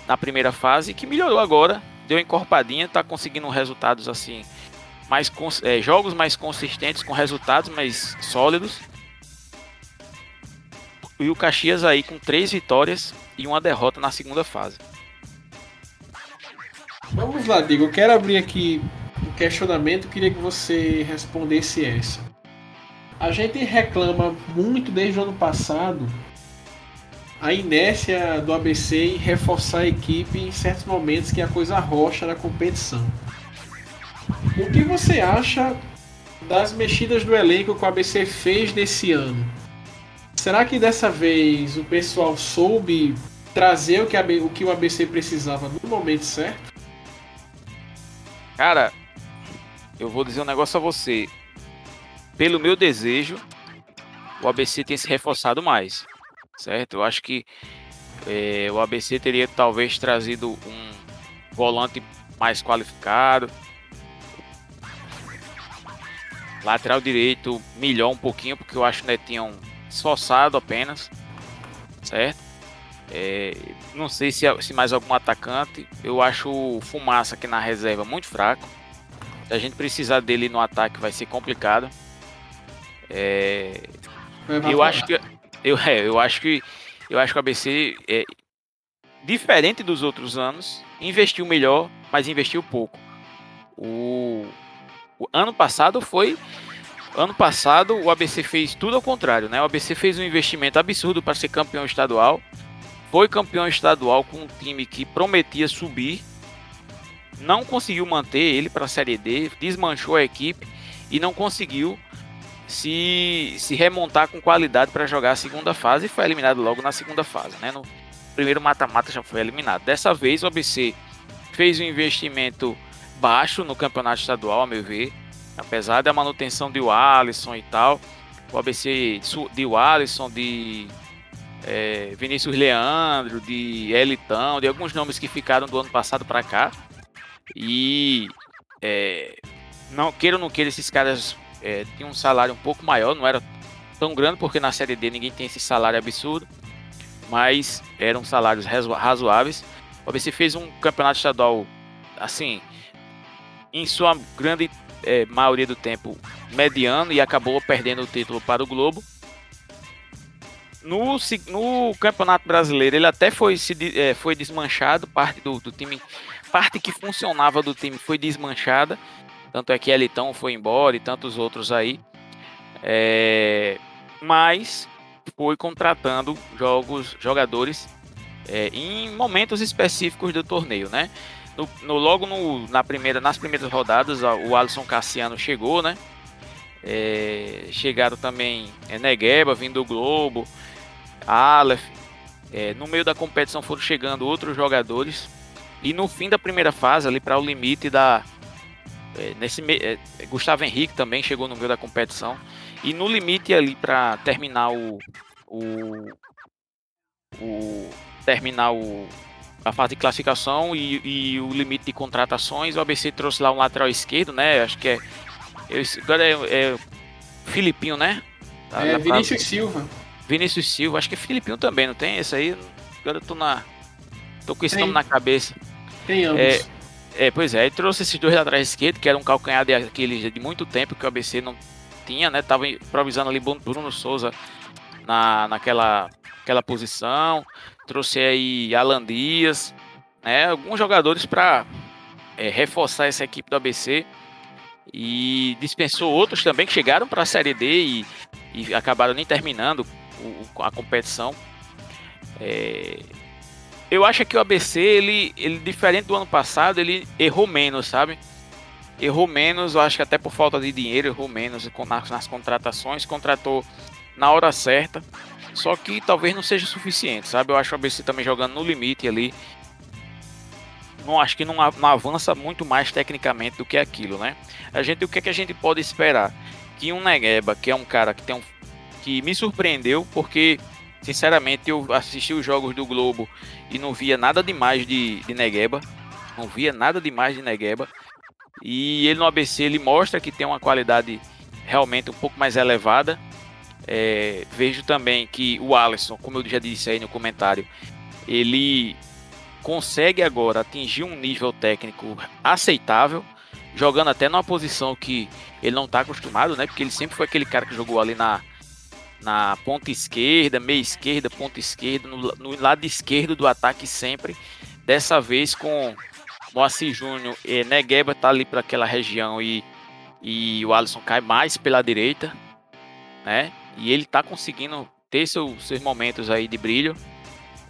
na primeira fase, que melhorou agora, deu encorpadinha, tá conseguindo resultados assim, mais é, jogos mais consistentes, com resultados mais sólidos. E o Caxias aí com três vitórias e uma derrota na segunda fase. Vamos lá, Diego. Eu quero abrir aqui um questionamento. Queria que você respondesse essa. A gente reclama muito desde o ano passado a inércia do ABC em reforçar a equipe em certos momentos que a coisa rocha na competição. O que você acha das mexidas do elenco que o ABC fez nesse ano? Será que dessa vez o pessoal soube trazer o, que o ABC precisava no momento certo? Cara, eu vou dizer um negócio a você. Pelo meu desejo, o ABC tem se reforçado mais, certo? Eu acho que é, o ABC teria talvez trazido um volante mais qualificado. Lateral direito melhor um pouquinho, porque eu acho que Netinho esforçado apenas, certo? É, não sei se, se, mais algum atacante. Eu acho o Fumaça aqui na reserva muito fraco. Se a gente precisar dele no ataque vai ser complicado. É, Eu acho que eu, é, eu acho que eu acho que o ABC é diferente dos outros anos, investiu melhor, mas investiu pouco. O, o ano passado foi ano passado o ABC fez tudo ao contrário, né? O ABC fez um investimento absurdo para ser campeão estadual. Foi campeão estadual com um time que prometia subir. Não conseguiu manter ele para a Série D, desmanchou a equipe e não conseguiu se, se remontar com qualidade para jogar a segunda fase e foi eliminado logo na segunda fase, né? No primeiro mata-mata já foi eliminado. Dessa vez o ABC fez um investimento baixo no campeonato estadual, a meu ver, apesar da manutenção de Alisson e tal. O ABC de Alisson, de é, Vinícius Leandro, de Elitão, de alguns nomes que ficaram do ano passado para cá. E é, não queira ou não queira, esses caras é, tinha um salário um pouco maior, não era tão grande, porque na Série D ninguém tem esse salário absurdo, mas eram salários razoáveis. O ABC fez um campeonato estadual, assim, em sua grande é, maioria do tempo, mediano e acabou perdendo o título para o Globo. No, no Campeonato Brasileiro, ele até foi, se, é, foi desmanchado, parte do, do time, parte que funcionava do time foi desmanchada tanto é que Elitão foi embora e tantos outros aí. É, mas foi contratando jogos, jogadores é, em momentos específicos do torneio, né? No, no, logo no, na primeira, nas primeiras rodadas, o Alisson Cassiano chegou, né? É, chegaram também é, Negueba, vindo do Globo, Aleph. É, no meio da competição foram chegando outros jogadores. E no fim da primeira fase, ali para o limite da, nesse é, Gustavo Henrique também chegou no meio da competição. E no limite ali para terminar o, o, o terminar o, a fase de classificação e, e, o limite de contratações o ABC trouxe lá um lateral esquerdo né? Acho que é agora é, é Filipinho né? Tá, é Vinícius pra... Silva. Vinícius Silva acho que é Filipinho também não tem esse aí? Agora eu tô na tô com esse tem. nome na cabeça. Tem ambos. é, é, pois é, ele trouxe esses dois laterais esquerdos, que era um calcanhar de, aquele, de muito tempo que o ABC não tinha, né? Tava improvisando ali Bruno Souza na, naquela aquela posição. Trouxe aí Alan Dias, né? Alguns jogadores para é, reforçar essa equipe do ABC. E dispensou outros também que chegaram para a Série D e, e acabaram nem terminando o, a competição. É, eu acho que o ABC, ele, ele diferente do ano passado, ele errou menos, sabe? Errou menos, eu acho que até por falta de dinheiro, errou menos nas, nas contratações, contratou na hora certa. Só que talvez não seja suficiente, sabe? Eu acho o ABC também jogando no limite ali. Não acho que não, não avança muito mais tecnicamente do que aquilo, né? A gente, o que, é que a gente pode esperar? Que um Negueba, que é um cara que tem um que me surpreendeu porque Sinceramente, eu assisti os jogos do Globo e não via nada demais de, de Negueba. Não via nada demais de Negueba. E ele no ABC ele mostra que tem uma qualidade realmente um pouco mais elevada. É, vejo também que o Alisson, como eu já disse aí no comentário, ele consegue agora atingir um nível técnico aceitável, jogando até numa posição que ele não está acostumado, né? Porque ele sempre foi aquele cara que jogou ali na, na ponta esquerda, meia esquerda, ponta esquerda, no, no, lado esquerdo do ataque sempre. Dessa vez com Moacir Júnior e Negueba tá ali para aquela região e, e o Alisson cai mais pela direita, né? E ele tá conseguindo ter seu, seus momentos aí de brilho.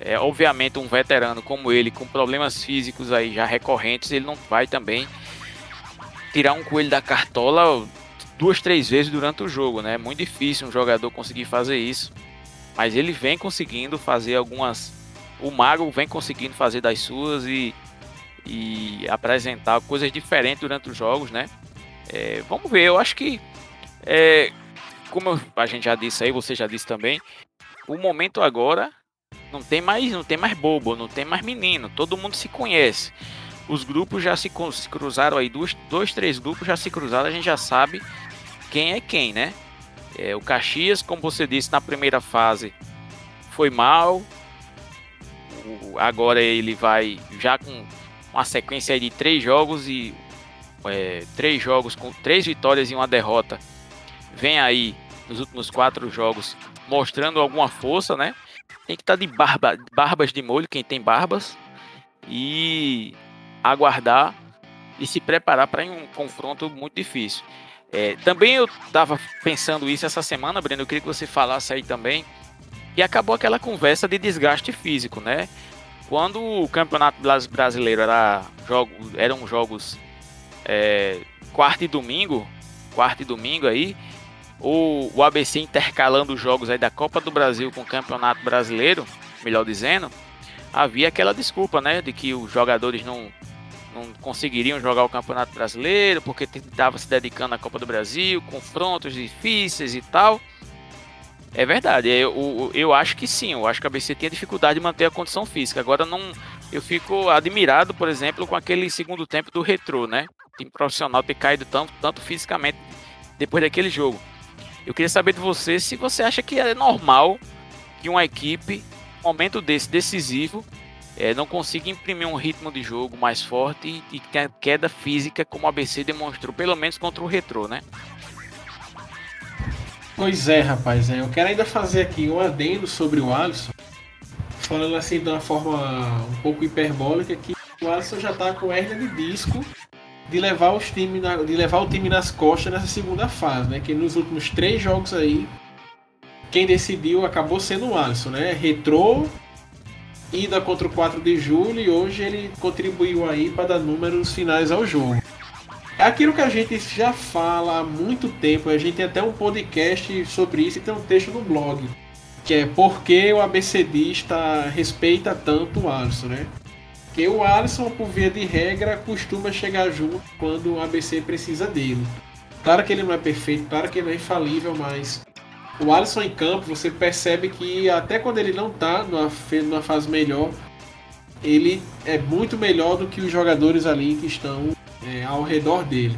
É, obviamente um veterano como ele, com problemas físicos aí já recorrentes, ele não vai também tirar um coelho da cartola duas, três vezes durante o jogo, né? É muito difícil um jogador conseguir fazer isso. Mas ele vem conseguindo fazer algumas. O Mago vem conseguindo fazer das suas e, e apresentar coisas diferentes durante os jogos, né? É, vamos ver, eu acho que. É, como a gente já disse aí, você já disse também, o momento agora não tem mais, não tem mais bobo, não tem mais menino, todo mundo se conhece. Os grupos já se, se cruzaram aí, dois, dois, três grupos já se cruzaram, a gente já sabe quem é quem, né? É, o Caxias, como você disse na primeira fase, foi mal. O, agora ele vai já com uma sequência de três jogos e é, três jogos com três vitórias e uma derrota. Vem aí nos últimos quatro jogos mostrando alguma força, né? Tem que estar tá de barba, barbas de molho, quem tem barbas, e aguardar e se preparar para um confronto muito difícil. É, também eu estava pensando isso essa semana, Breno. Eu queria que você falasse aí também. E acabou aquela conversa de desgaste físico, né? Quando o campeonato brasileiro era jogo, eram jogos é, quarta e domingo, quarta e domingo aí, o, o ABC intercalando os jogos aí da Copa do Brasil com o Campeonato Brasileiro, melhor dizendo, havia aquela desculpa, né, de que os jogadores não, não conseguiriam jogar o Campeonato Brasileiro porque estava se dedicando à Copa do Brasil, confrontos difíceis e tal. É verdade, eu, eu, acho que sim, eu acho que a ABC tinha dificuldade de manter a condição física. Agora não, eu fico admirado, por exemplo, com aquele segundo tempo do Retro, né? O time profissional ter caído tanto, tanto fisicamente depois daquele jogo. Eu queria saber de você se você acha que é normal que uma equipe, um momento desse decisivo, é, não consiga imprimir um ritmo de jogo mais forte e, e tenha queda física, como a ABC demonstrou, pelo menos contra o Retro, né? Pois é, rapaz. É. Eu quero ainda fazer aqui um adendo sobre o Alisson, falando assim de uma forma um pouco hiperbólica, que o Alisson já está com hernia de disco de levar, os time na, de levar o time nas costas nessa segunda fase, né? Que nos últimos três jogos aí, quem decidiu acabou sendo o Alisson, né? Retrô, ida contra o 4 de julho e hoje ele contribuiu aí para dar números finais ao jogo. É aquilo que a gente já fala há muito tempo, a gente tem até um podcast sobre isso e tem um texto no blog, que é por que o ABCdista respeita tanto o Alisson, né? Porque o Alisson, por via de regra, costuma chegar junto quando o ABC precisa dele. Claro que ele não é perfeito, claro que ele não é infalível, mas o Alisson em campo, você percebe que até quando ele não está numa, numa fase melhor, ele é muito melhor do que os jogadores ali que estão é, ao redor dele.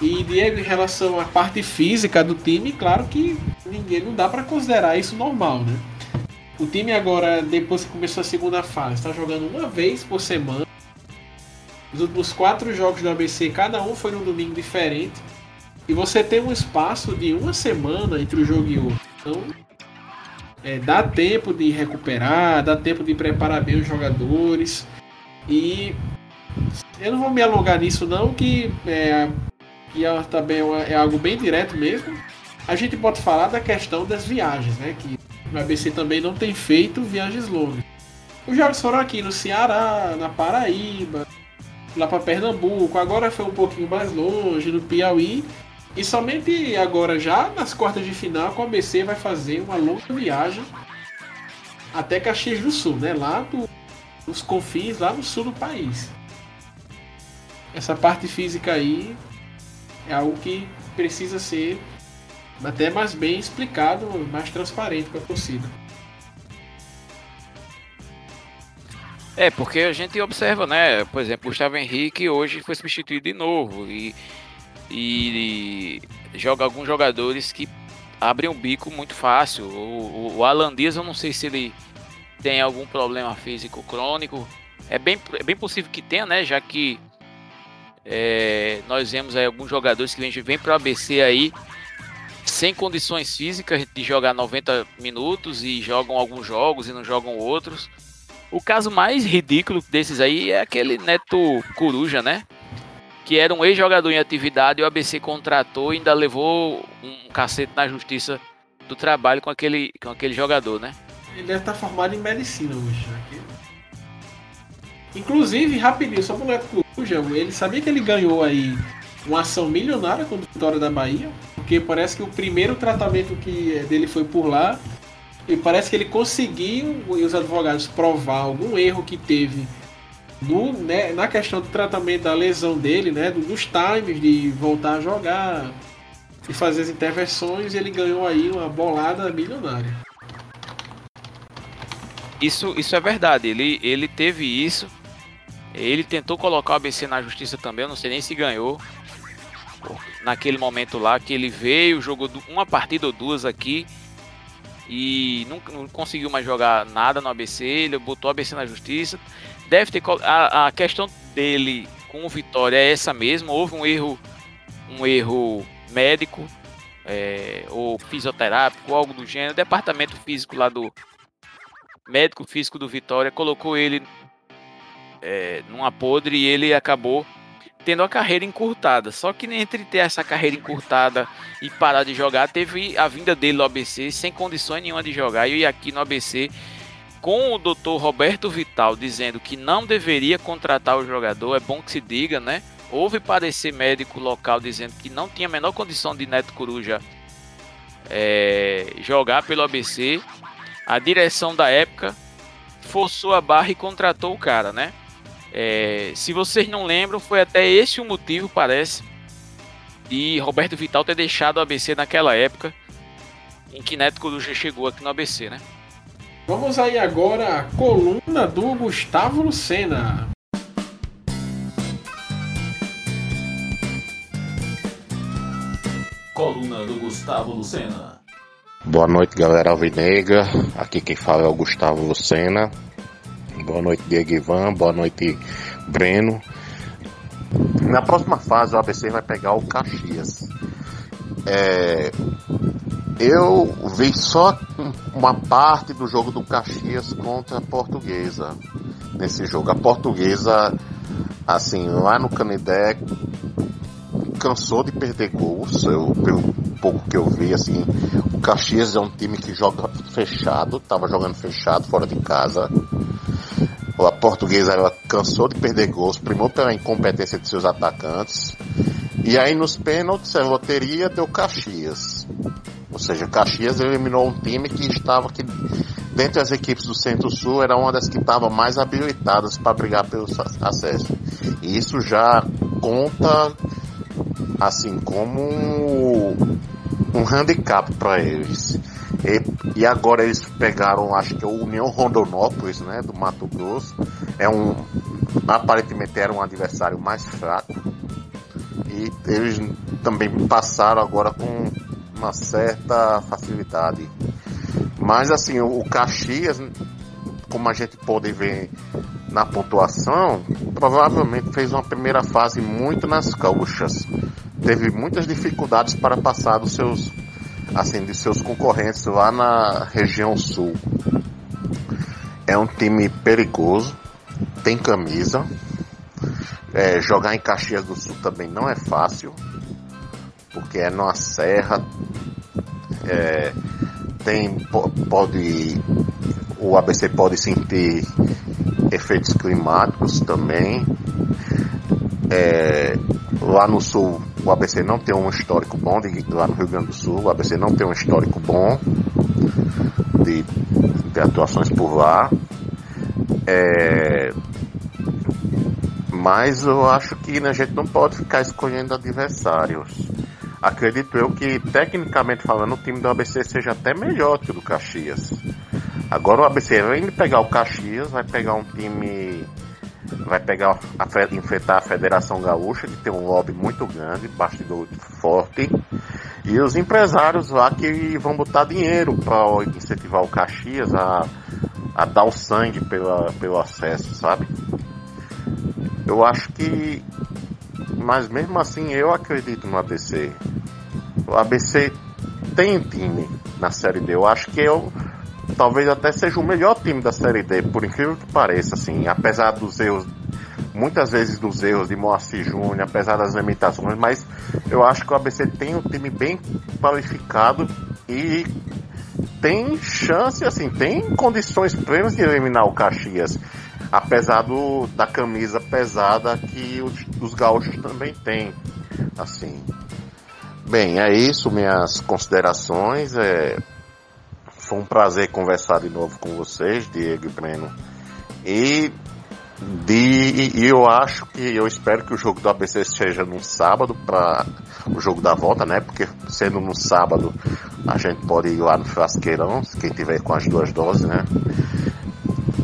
E Diego, em relação à parte física do time, claro que ninguém não dá para considerar isso normal, né? O time agora, depois que começou a segunda fase, está jogando uma vez por semana. Os últimos quatro jogos do ABC, cada um foi num domingo diferente. E você tem um espaço de uma semana entre o jogo e outro. Então, é, dá tempo de recuperar, dá tempo de preparar bem os jogadores. E eu não vou me alongar nisso não, que, é, que é, também é, algo bem direto mesmo. A gente pode falar da questão das viagens, né? Que o ABC também não tem feito viagens longas. Os jogos foram aqui no Ceará, na Paraíba, lá para Pernambuco, agora foi um pouquinho mais longe, no Piauí. E somente agora, já nas quartas de final, o ABC vai fazer uma longa viagem até Caxias do Sul, né? Lá do, nos confins, lá no sul do país. Essa parte física aí é algo que precisa ser até mais bem explicado, mais transparente para a torcida. É, porque a gente observa, né? Por exemplo, o Gustavo Henrique hoje foi substituído de novo e, e, joga alguns jogadores que abrem o bico muito fácil. O, o, o Alan Dias, eu não sei se ele tem algum problema físico crônico. É bem, é bem possível que tenha, né? Já que é, nós vemos aí alguns jogadores que vêm vem para o ABC aí sem condições físicas de jogar 90 minutos e jogam alguns jogos e não jogam outros. O caso mais ridículo desses aí é aquele Neto Coruja, né? Que era um ex-jogador em atividade e o ABC contratou e ainda levou um cacete na justiça do trabalho com aquele, com aquele jogador, né? Ele deve estar formado em medicina hoje. Né? Inclusive, rapidinho, só pro Neto Coruja, ele sabia que ele ganhou aí uma ação milionária com a Vitória da Bahia, porque parece que o primeiro tratamento que dele foi por lá e parece que ele conseguiu e os advogados provar algum erro que teve no, né, na questão do tratamento da lesão dele, né, dos times de voltar a jogar e fazer as intervenções, ele ganhou aí uma bolada milionária. Isso, isso é verdade. Ele, ele teve isso. Ele tentou colocar o ABC na justiça também. Eu não sei nem se ganhou naquele momento lá que ele veio, jogou uma partida ou duas aqui e não, não, conseguiu mais jogar nada no ABC, ele botou o ABC na justiça. Deve ter a, a questão dele com o Vitória é essa mesmo, houve um erro um erro médico é, ou fisioterápico, algo do gênero. O departamento físico lá do médico físico do Vitória colocou ele é, numa podre e ele acabou tendo a carreira encurtada. Só que entre ter essa carreira encurtada e parar de jogar, teve a vinda dele no ABC sem condições nenhuma de jogar. E aqui no ABC, com o doutor Roberto Vital dizendo que não deveria contratar o jogador, é bom que se diga, né? Houve parecer médico local dizendo que não tinha a menor condição de Neto Coruja é, jogar pelo ABC. A direção da época forçou a barra e contratou o cara, né? É, se vocês não lembram, foi até esse o motivo, parece, de Roberto Vital ter deixado o ABC naquela época em que Neto Coruja chegou aqui no ABC, né? Vamos aí agora à coluna do Gustavo Lucena. Coluna do Gustavo Lucena. Boa noite, galera alvinegra. Aqui quem fala é o Gustavo Lucena. Boa noite, Diego Ivan. Boa noite, Breno. Na próxima fase, o ABC vai pegar o Caxias. É, eu vi só uma parte do jogo do Caxias contra a Portuguesa. Nesse jogo, a Portuguesa, assim, lá no Canidé, cansou de perder gols. Eu, pelo pouco que eu vi, assim, o Caxias é um time que joga fechado, estava jogando fechado fora de casa. A portuguesa ela cansou de perder gols, primeiro pela incompetência de seus atacantes. E aí nos pênaltis a loteria deu Caxias. Ou seja, Caxias eliminou um time que estava aqui dentre as equipes do Centro-Sul era uma das que estava mais habilitadas para brigar pelo acesso. E isso já conta assim como um, um handicap para eles. E, e, agora eles pegaram, acho que é o União Rondonópolis, né, do Mato Grosso. É um, aparentemente era um adversário mais fraco. E eles também passaram agora com uma certa facilidade. Mas assim, o Caxias, como a gente pode ver na pontuação, provavelmente fez uma primeira fase muito nas cauchas. Teve muitas dificuldades para passar dos seus assim de seus concorrentes lá na região sul. É um time perigoso, tem camisa. É, jogar em Caxias do Sul também não é fácil, porque é numa serra. É, tem pode o ABC pode sentir efeitos climáticos também. É, lá no sul, o ABC não tem um histórico bom, de, lá no Rio Grande do Sul, o ABC não tem um histórico bom de, de atuações por lá. É, mas eu acho que a gente não pode ficar escolhendo adversários. Acredito eu que, tecnicamente falando, o time do ABC seja até melhor que o do Caxias. Agora o ABC vai pegar o Caxias, vai pegar um time. Vai pegar a, enfrentar a Federação Gaúcha, que tem um lobby muito grande, bastidor forte. E os empresários lá que vão botar dinheiro para incentivar o Caxias a, a dar o sangue pela, pelo acesso, sabe? Eu acho que. Mas mesmo assim eu acredito no ABC. O ABC tem time na Série D. Eu acho que eu talvez até seja o melhor time da Série D, por incrível que pareça, assim, apesar dos erros, muitas vezes dos erros de Moacir Júnior, apesar das limitações, mas eu acho que o ABC tem um time bem qualificado e tem chance, assim, tem condições plenas de eliminar o Caxias, apesar do, da camisa pesada que os, os gaúchos também têm, assim. Bem, é isso, minhas considerações. É, foi um prazer conversar de novo com vocês, Diego e Breno. E, de, e eu acho que, eu espero que o jogo do ABC seja no sábado para o jogo da volta, né? Porque sendo no sábado, a gente pode ir lá no Frasqueirão, quem tiver com as duas doses, né?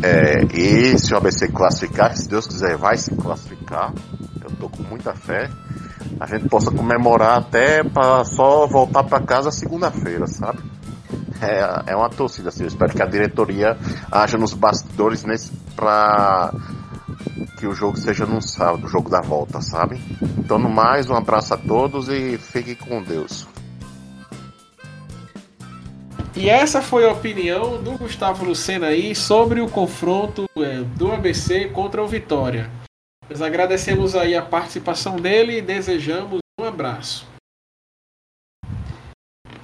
É, e se o ABC classificar, se Deus quiser, vai se classificar. Eu tô com muita fé. A gente possa comemorar até para só voltar para casa segunda-feira, sabe? é, é uma torcida, assim. Eu espero que a diretoria haja nos bastidores nesse pra que o jogo seja no sábado, o jogo da volta, sabe? Então, no mais, um abraço a todos e fiquem com Deus. E essa foi a opinião do Gustavo Lucena aí sobre o confronto é, do ABC contra o Vitória. Nós agradecemos aí a participação dele e desejamos um abraço.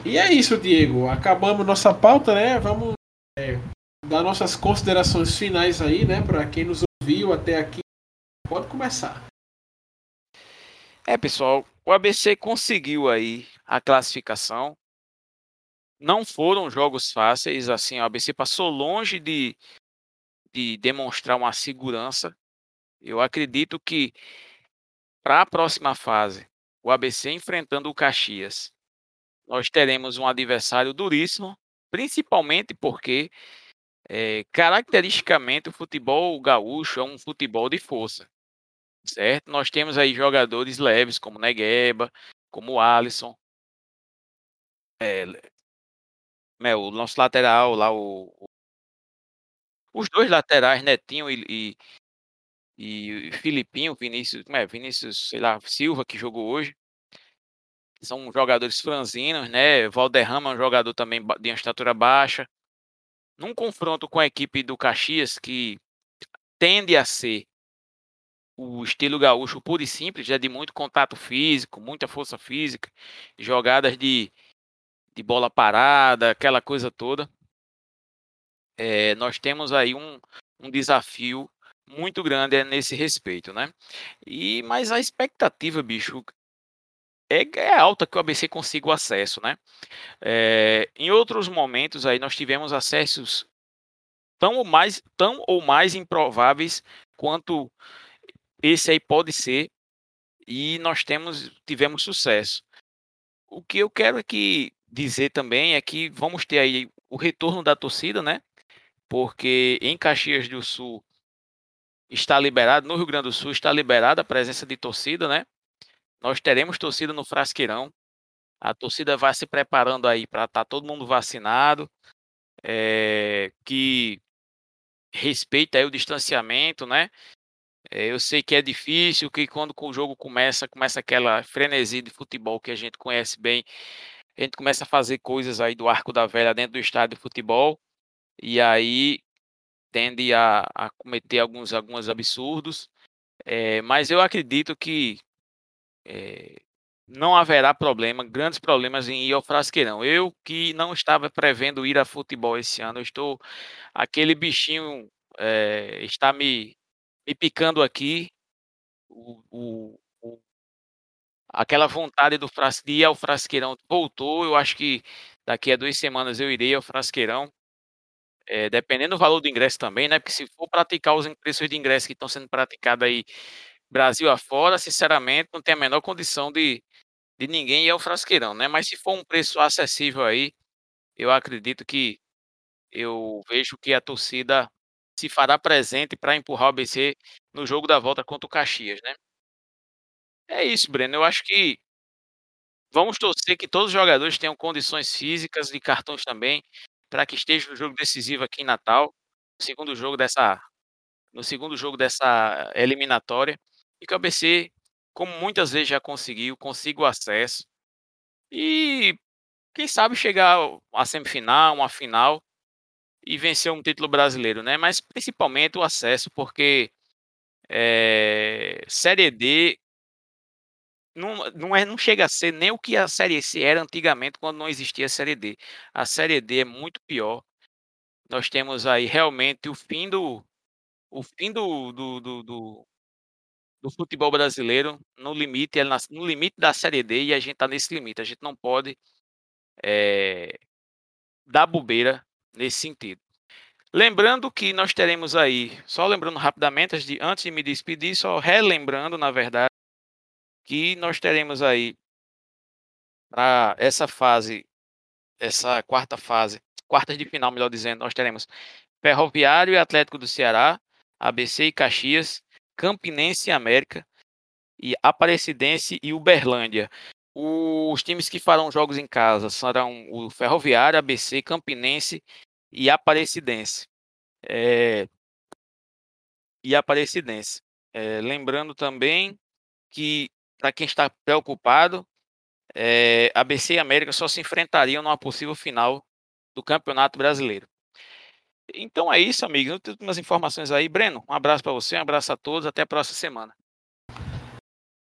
E é isso, Diego. Acabamos nossa pauta, né? Vamos é, dar nossas considerações finais aí, né? Para quem nos ouviu até aqui. Pode começar. É, pessoal, o ABC conseguiu aí a classificação. Não foram jogos fáceis, assim, o ABC passou longe de, de demonstrar uma segurança. Eu acredito que para a próxima fase, o ABC enfrentando o Caxias, nós teremos um adversário duríssimo, principalmente porque é, caracteristicamente o futebol gaúcho é um futebol de força, certo? Nós temos aí jogadores leves como Negueba, como Alisson, é, é, o nosso lateral lá, o, o, os dois laterais, Netinho e, e, e Filipinho, Vinícius, é, Vinícius, sei lá, Silva, que jogou hoje, são jogadores franzinos, né? Valderrama é um jogador também de uma estatura baixa. Num confronto com a equipe do Caxias, que tende a ser o estilo gaúcho puro e simples, é de muito contato físico, muita força física, jogadas de, de bola parada, aquela coisa toda. É, nós temos aí um, um desafio muito grande nesse respeito, né? E mas a expectativa, bicho, é, é alta que o ABC consiga o acesso, né? É, em outros momentos aí nós tivemos acessos tão ou mais, tão ou mais improváveis quanto esse aí pode ser e nós temos tivemos sucesso. O que eu quero aqui dizer também é que vamos ter aí o retorno da torcida, né? Porque em Caxias do Sul está liberado, no Rio Grande do Sul está liberada a presença de torcida, né? Nós teremos torcida no Frasqueirão. A torcida vai se preparando aí para estar tá todo mundo vacinado, é, que respeita o distanciamento, né? É, eu sei que é difícil, que quando o jogo começa, começa aquela frenesi de futebol que a gente conhece bem. A gente começa a fazer coisas aí do arco da velha dentro do estádio de futebol e aí tende a, a cometer alguns, alguns absurdos. É, mas eu acredito que é, não haverá problema, grandes problemas em ir ao Frasqueirão. Eu que não estava prevendo ir a futebol esse ano, estou aquele bichinho é, está me, me picando aqui, o, o, o, aquela vontade do de ir ao Frasqueirão voltou. Eu acho que daqui a duas semanas eu irei ao Frasqueirão. É, dependendo do valor do ingresso também, né? Porque se for praticar os preços de ingresso que estão sendo praticados aí Brasil afora, sinceramente, não tem a menor condição de, de ninguém ir ao frasqueirão, né? Mas se for um preço acessível aí, eu acredito que eu vejo que a torcida se fará presente para empurrar o ABC no jogo da volta contra o Caxias, né? É isso, Breno. Eu acho que vamos torcer que todos os jogadores tenham condições físicas e cartões também para que esteja no jogo decisivo aqui em Natal, segundo jogo dessa no segundo jogo dessa eliminatória e que o ABC, como muitas vezes já conseguiu, consiga o acesso. E quem sabe chegar à semifinal, uma final e vencer um título brasileiro, né? Mas principalmente o acesso, porque é, Série D não, não, é, não chega a ser nem o que a Série C era antigamente, quando não existia a Série D. A Série D é muito pior. Nós temos aí realmente o fim do o fim do, do, do, do do futebol brasileiro no limite, no limite da Série D e a gente está nesse limite. A gente não pode é, dar bobeira nesse sentido. Lembrando que nós teremos aí, só lembrando rapidamente, antes de me despedir, só relembrando, na verdade, que nós teremos aí para essa fase, essa quarta fase, quartas de final, melhor dizendo, nós teremos Ferroviário e Atlético do Ceará, ABC e Caxias, Campinense e América, e Aparecidense e Uberlândia. Os times que farão jogos em casa serão o Ferroviário, ABC, Campinense e Aparecidense. É... E Aparecidense. É... Lembrando também que, para quem está preocupado, é... ABC e América só se enfrentariam numa possível final do Campeonato Brasileiro. Então é isso, amigos. Umas informações aí. Breno, um abraço para você, um abraço a todos. Até a próxima semana.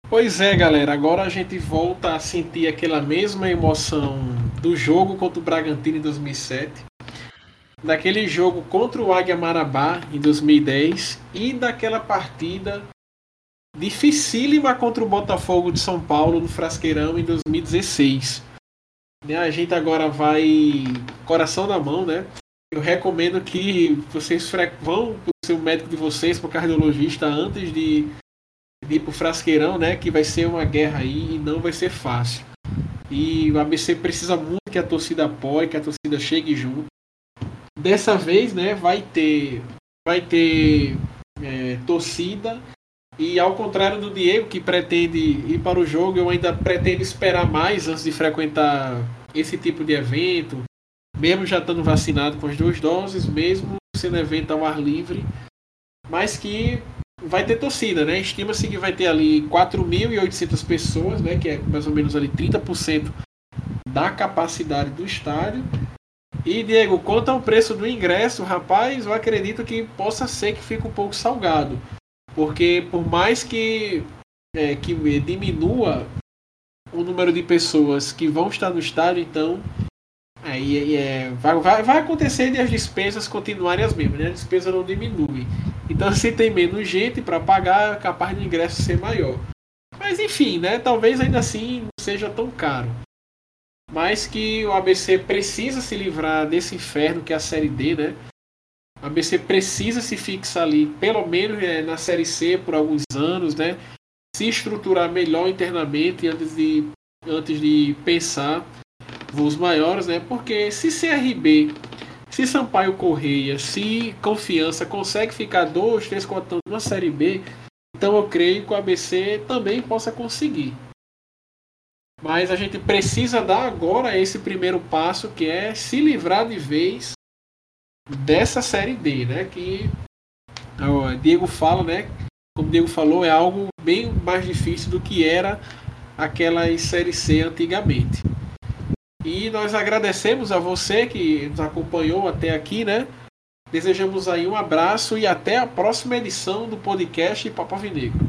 Pois é, galera. Agora a gente volta a sentir aquela mesma emoção do jogo contra o Bragantino em 2007, daquele jogo contra o Águia Marabá em 2010 e daquela partida dificílima contra o Botafogo de São Paulo no Frasqueirão em 2016. Né, a gente agora vai coração na mão, né? Eu recomendo que vocês vão para o seu médico de vocês, para o cardiologista, antes de, de ir para o frasqueirão, né? Que vai ser uma guerra aí e não vai ser fácil. E o ABC precisa muito que a torcida apoie, que a torcida chegue junto. Dessa vez, né? Vai ter, vai ter é, torcida. E ao contrário do Diego, que pretende ir para o jogo, eu ainda pretendo esperar mais antes de frequentar esse tipo de evento, mesmo já estando vacinado com as duas doses, mesmo sendo evento ao ar livre, mas que vai ter torcida, né? Estima-se que vai ter ali 4.800 pessoas, né? Que é mais ou menos ali 30% da capacidade do estádio. E Diego, quanto ao preço do ingresso, rapaz, eu acredito que possa ser que fique um pouco salgado, porque por mais que é, que diminua o número de pessoas que vão estar no estádio, então Aí é, vai, vai, vai acontecer de as despesas continuarem as mesmas, né? A despesa não diminui. Então, se tem menos gente para pagar, é capaz do ingresso ser maior. Mas enfim, né? Talvez ainda assim não seja tão caro. Mas que o ABC precisa se livrar desse inferno que é a Série D, né? O ABC precisa se fixar ali, pelo menos é, na Série C por alguns anos, né? Se estruturar melhor internamente antes de, antes de pensar voos maiores, né? Porque se CRB, se Sampaio Correia, se Confiança consegue ficar dois, três, quatro anos na Série B, então eu creio que o ABC também possa conseguir. Mas a gente precisa dar agora esse primeiro passo que é se livrar de vez dessa série D, né? Que o Diego fala, né? Como Diego falou, é algo bem mais difícil do que era aquela série C antigamente. E nós agradecemos a você que nos acompanhou até aqui, né? Desejamos aí um abraço e até a próxima edição do podcast Papo Vinegro.